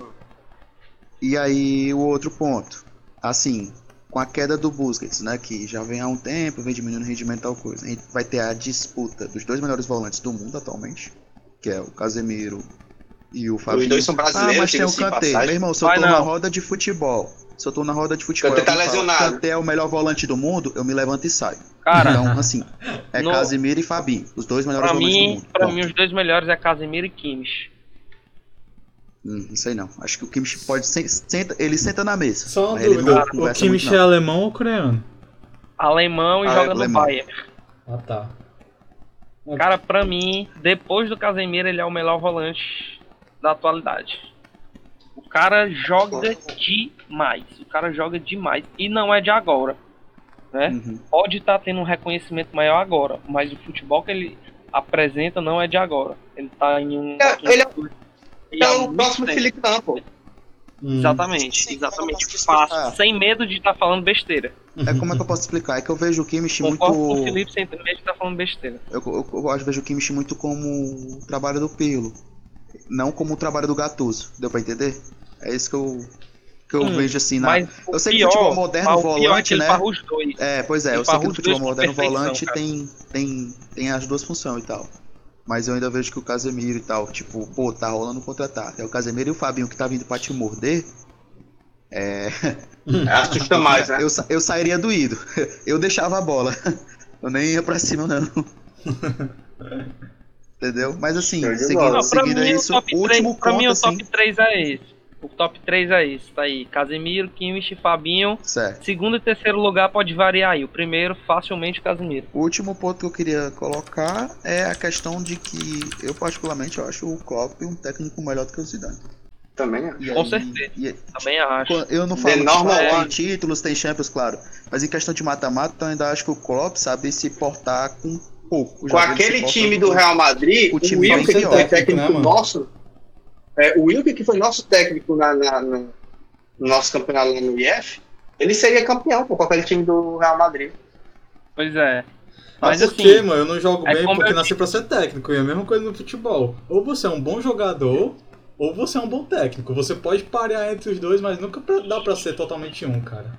E aí o outro ponto. Assim, com a queda do Busquets, né, que já vem há um tempo, vem diminuindo o rendimento e tal coisa. A gente vai ter a disputa dos dois melhores volantes do mundo atualmente, que é o Casemiro e o Fabinho. Os dois são Ah, brasileiros, mas tem o de Kanté. Meu irmão, se eu tô na roda de futebol, se eu tô na roda de futebol, Kanté tá fala, lesionado. Kanté é o melhor volante do mundo, eu me levanto e saio. Cara, Então, assim, é No- Casemiro e Fabinho, os dois melhores pra volantes do mim, mundo. pra Ponto. mim os dois melhores é Casemiro e Kimmich. Hum, não sei não. Acho que o Kimmich pode sen- senta, ele senta na mesa. Só ele dúvida, não o Kimmich muito, é alemão ou coreano? Alemão e Ah, joga no. Bayern. Ah, tá. Cara, pra mim, depois do Casemiro, ele é o melhor volante da atualidade. O cara joga demais. O cara joga demais. E não é de agora. Né? Uhum. Pode estar tendo um reconhecimento maior agora. Mas o futebol que ele apresenta não é de agora. Ele tá em um. É, ele é- Então, o próximo tempo. Felipe pô. Hum. Exatamente, Sim, exatamente. eu explicar. Fácil, sem medo de estar falando besteira. É como é que eu posso explicar? É que eu vejo o Kimmich muito. O Felipe sem medo de estar falando besteira. Eu, eu, eu acho- vejo o Kimmich muito como o trabalho do Pirlo. Não como o trabalho do Gattuso. Deu pra entender? É isso que eu, que eu Hum, vejo assim na. Mas o eu sei que pior, futebol moderno, o pior é volante, ele né? os dois. É, pois é, Ele eu sei que os futebol moderno volante cara. tem, tem, tem as duas funções e tal. Mas eu ainda vejo que o Casemiro e tal, tipo, pô, tá rolando um contra-ataque. É o Casemiro e o Fabinho que tá vindo pra te morder. É. Assusta mais, né? Eu, eu sairia doído. Eu deixava a bola. Eu nem ia pra cima, não. Entendeu? Mas assim, seguindo. Não, seguindo mim, isso, o top o 3, último pra mim ponto, o top assim. 3 é esse. O top 3 é esse, tá aí. Casemiro, Kimmich e Fabinho. Certo. Segundo e terceiro lugar pode variar aí. O primeiro, facilmente, o Casemiro. O último ponto que eu queria colocar é a questão de que eu particularmente eu acho o Klopp um técnico melhor do que o Zidane. Também, né? E Com aí- certeza. e- Também acho. Eu não falo normal ah, tem one. títulos, tem Champions, claro. Mas em questão de mata-mata, eu ainda acho que o Klopp sabe se portar com pouco. Com aquele time do Real Madrid, O o, time Wilke, bem que foi técnico, técnico né, nosso, é, o Wilke, que foi nosso técnico na, na- na- no nosso campeonato lá no IF, ele seria campeão pô, com aquele time do Real Madrid. Pois é. Mas Mas por assim, quê, mano? Eu não jogo é bem porque eu nasci pra ser técnico. E é a mesma coisa no futebol. Ou você é um bom jogador, ou você é um bom técnico. Você pode parear entre os dois, mas nunca dá pra ser totalmente um, cara.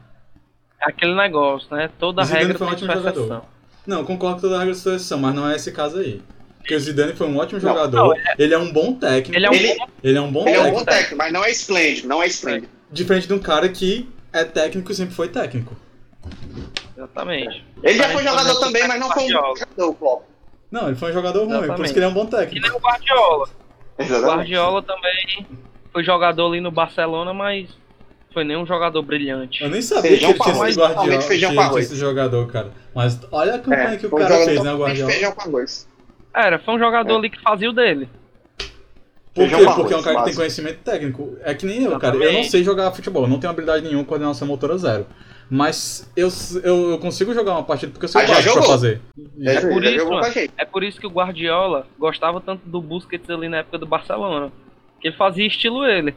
é aquele negócio, né? Toda O Zidane regra foi um tem jogador. exceção. Não, concordo com toda a regra de seleção, mas não é esse caso aí. Porque o Zidane foi um ótimo Não, jogador, não, ele é um bom técnico, Ele é um Ele- bom ele é um bom Ele é um técnico. bom técnico, mas não é esplêndido, não é esplêndido. Diferente de um cara que é técnico e sempre foi técnico. Exatamente. Ele já foi jogador também, mas não foi um jogador, o Klopp. Não, ele foi um jogador ruim, por Exatamente. isso que ele é um bom E técnico. nem o Guardiola. O Exatamente. Guardiola também foi jogador ali no Barcelona, mas foi nem um jogador brilhante. Eu nem sabia Feijão que ele tinha arroz, esse Guardiola, totalmente feijão que com tinha esse jogador, cara. Mas olha a campanha É, que o um cara jogador fez, né, o Guardiola. feijão com arroz. Era, foi um jogador É. ali que fazia o dele. Por quê? Porque é um cara que tem conhecimento técnico. É que nem eu, cara. Eu não sei jogar futebol, eu não tenho habilidade nenhuma, coordenação motora zero. Mas eu, eu, eu consigo jogar uma partida porque eu sou Ah, já básico pra fazer. É, por já isso, mano. É por isso que o Guardiola gostava tanto do Busquets ali na época do Barcelona. Que ele fazia estilo ele.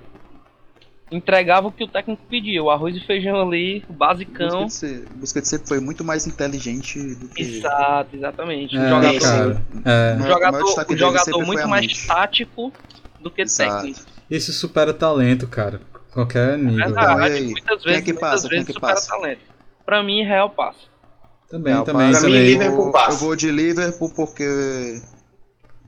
Entregava o que o técnico pedia, o arroz e feijão ali, o basicão. Busquets, se- Busquets sempre foi muito mais inteligente do que. Exato, exatamente. É, jogador, cara. É. um maior jogador, um dele jogador muito mais tático do que Exato. técnico. Isso supera talento, cara. Qualquer nível. É Então, verdade, e aí? muitas Quem é vezes, que muitas passa? Quem é vezes que supera passa? talento. Pra mim, Real passa. Também, Real também. Pra mim. Liverpool Eu, passa. eu vou de Liverpool porque.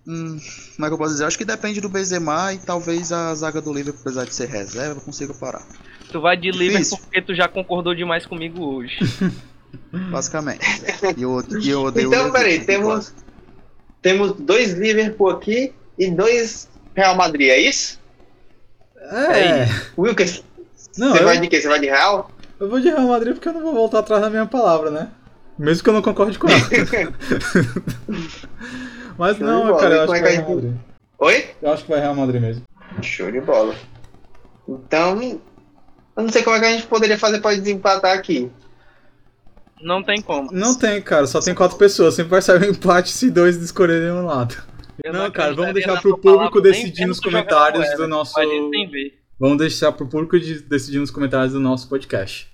Hum, como é que eu posso dizer? Acho que depende do Benzema e talvez a zaga do Liverpool, apesar de ser reserva, consiga parar. Tu vai de Difícil. Liverpool porque tu já concordou demais comigo hoje. Basicamente. E eu, e eu odeio o Então, peraí, temos, temos dois Liverpool aqui e dois Real Madrid, é isso? É. Wilkes, Não, você eu, vai de quê? Você vai de Real? eu vou de Real Madrid porque eu não vou voltar atrás da minha palavra, né? Mesmo que eu não concorde com ela. Mas não, bola. cara, eu acho que é vai que a Real Madrid. Oi? Eu acho que vai Real Madrid mesmo. Show de bola. Então, eu não sei como é que a gente poderia fazer pra desempatar aqui. Não tem como. Não tem, cara, só tem quatro pessoas. Sempre vai sair um empate se dois escolherem um lado. Eu Não, cara, vamos deixar pro público decidir nos comentários do nosso. Vamos deixar pro público de- decidir nos comentários do nosso podcast.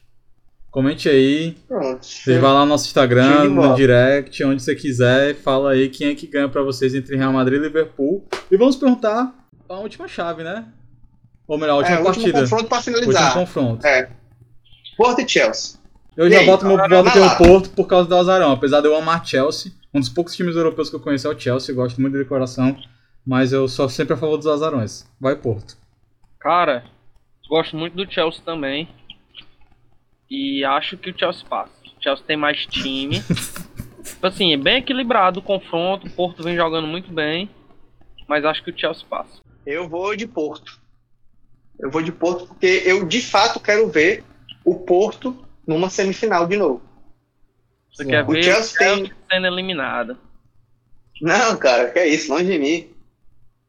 Comente aí, Pronto. você vai lá no nosso Instagram, no direct, onde você quiser, fala aí quem é que ganha pra vocês entre Real Madrid e Liverpool. E vamos perguntar a última chave, né? Ou melhor, a última é, o último partida. confronto pra Último finalizar. confronto. É. Porto e Chelsea. Eu E já aí, boto meu voto aqui na no lata. Porto por causa do Azarão. Apesar de eu amar Chelsea, um dos poucos times europeus que eu conheço é o Chelsea, gosto muito de coração, mas eu sou sempre a favor dos Azarões. Vai Porto. Cara, gosto muito do Chelsea também. E acho que o Chelsea passa. O Chelsea tem mais time. tipo assim, é bem equilibrado o confronto. O Porto vem jogando muito bem. Mas acho que o Chelsea passa. Eu vou de Porto. Eu vou de Porto porque eu de fato quero ver o Porto numa semifinal de novo. Você Sim. quer O ver Chelsea o Chelsea tem- sendo eliminado. Não, cara, que é isso, longe de mim.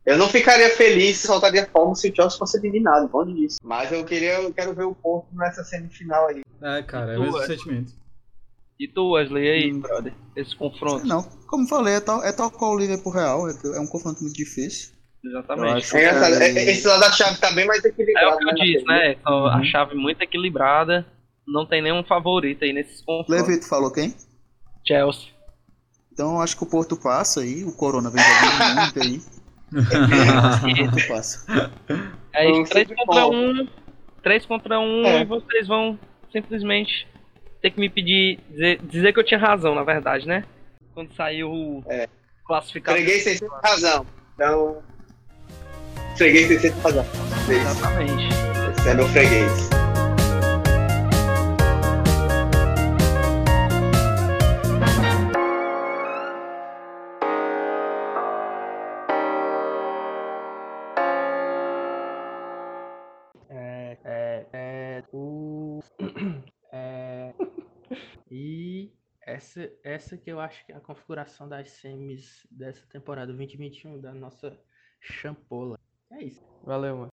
Eu não ficaria feliz se soltaria fogo se o Chelsea fosse eliminado, longe disso. Mas eu queria, eu quero ver o Porto nessa semifinal aí. É, cara, é o mesmo é? sentimento. E tu, Wesley, aí, Hum. brother? Esse confronto. Não, como falei, é tal, é tal qual o Liverpool Real, é, é um confronto muito difícil. Exatamente. É que- é- é- esse lado da chave tá bem mais É equilibrado. o que eu né, disse, né? Então, A Uhum. chave muito equilibrada. Não tem nenhum favorito aí nesses confrontos. Levito falou quem? Chelsea. Então eu acho que o Porto passa aí, o Corona vem jogando muito aí. O Porto passa. É Então, isso, 3 sempre contra volta. 1. 3 contra 1 É. e vocês vão simplesmente ter que me pedir. Dizer, dizer que eu tinha razão, na verdade, né? Quando saiu o É. classificado. Freguês tem sempre razão. Então. Freguês tem sempre razão. Exatamente. Esse é meu freguês. Essa, essa que eu acho que é a configuração das semis dessa temporada 2021 da nossa champola. É isso. Valeu, mano.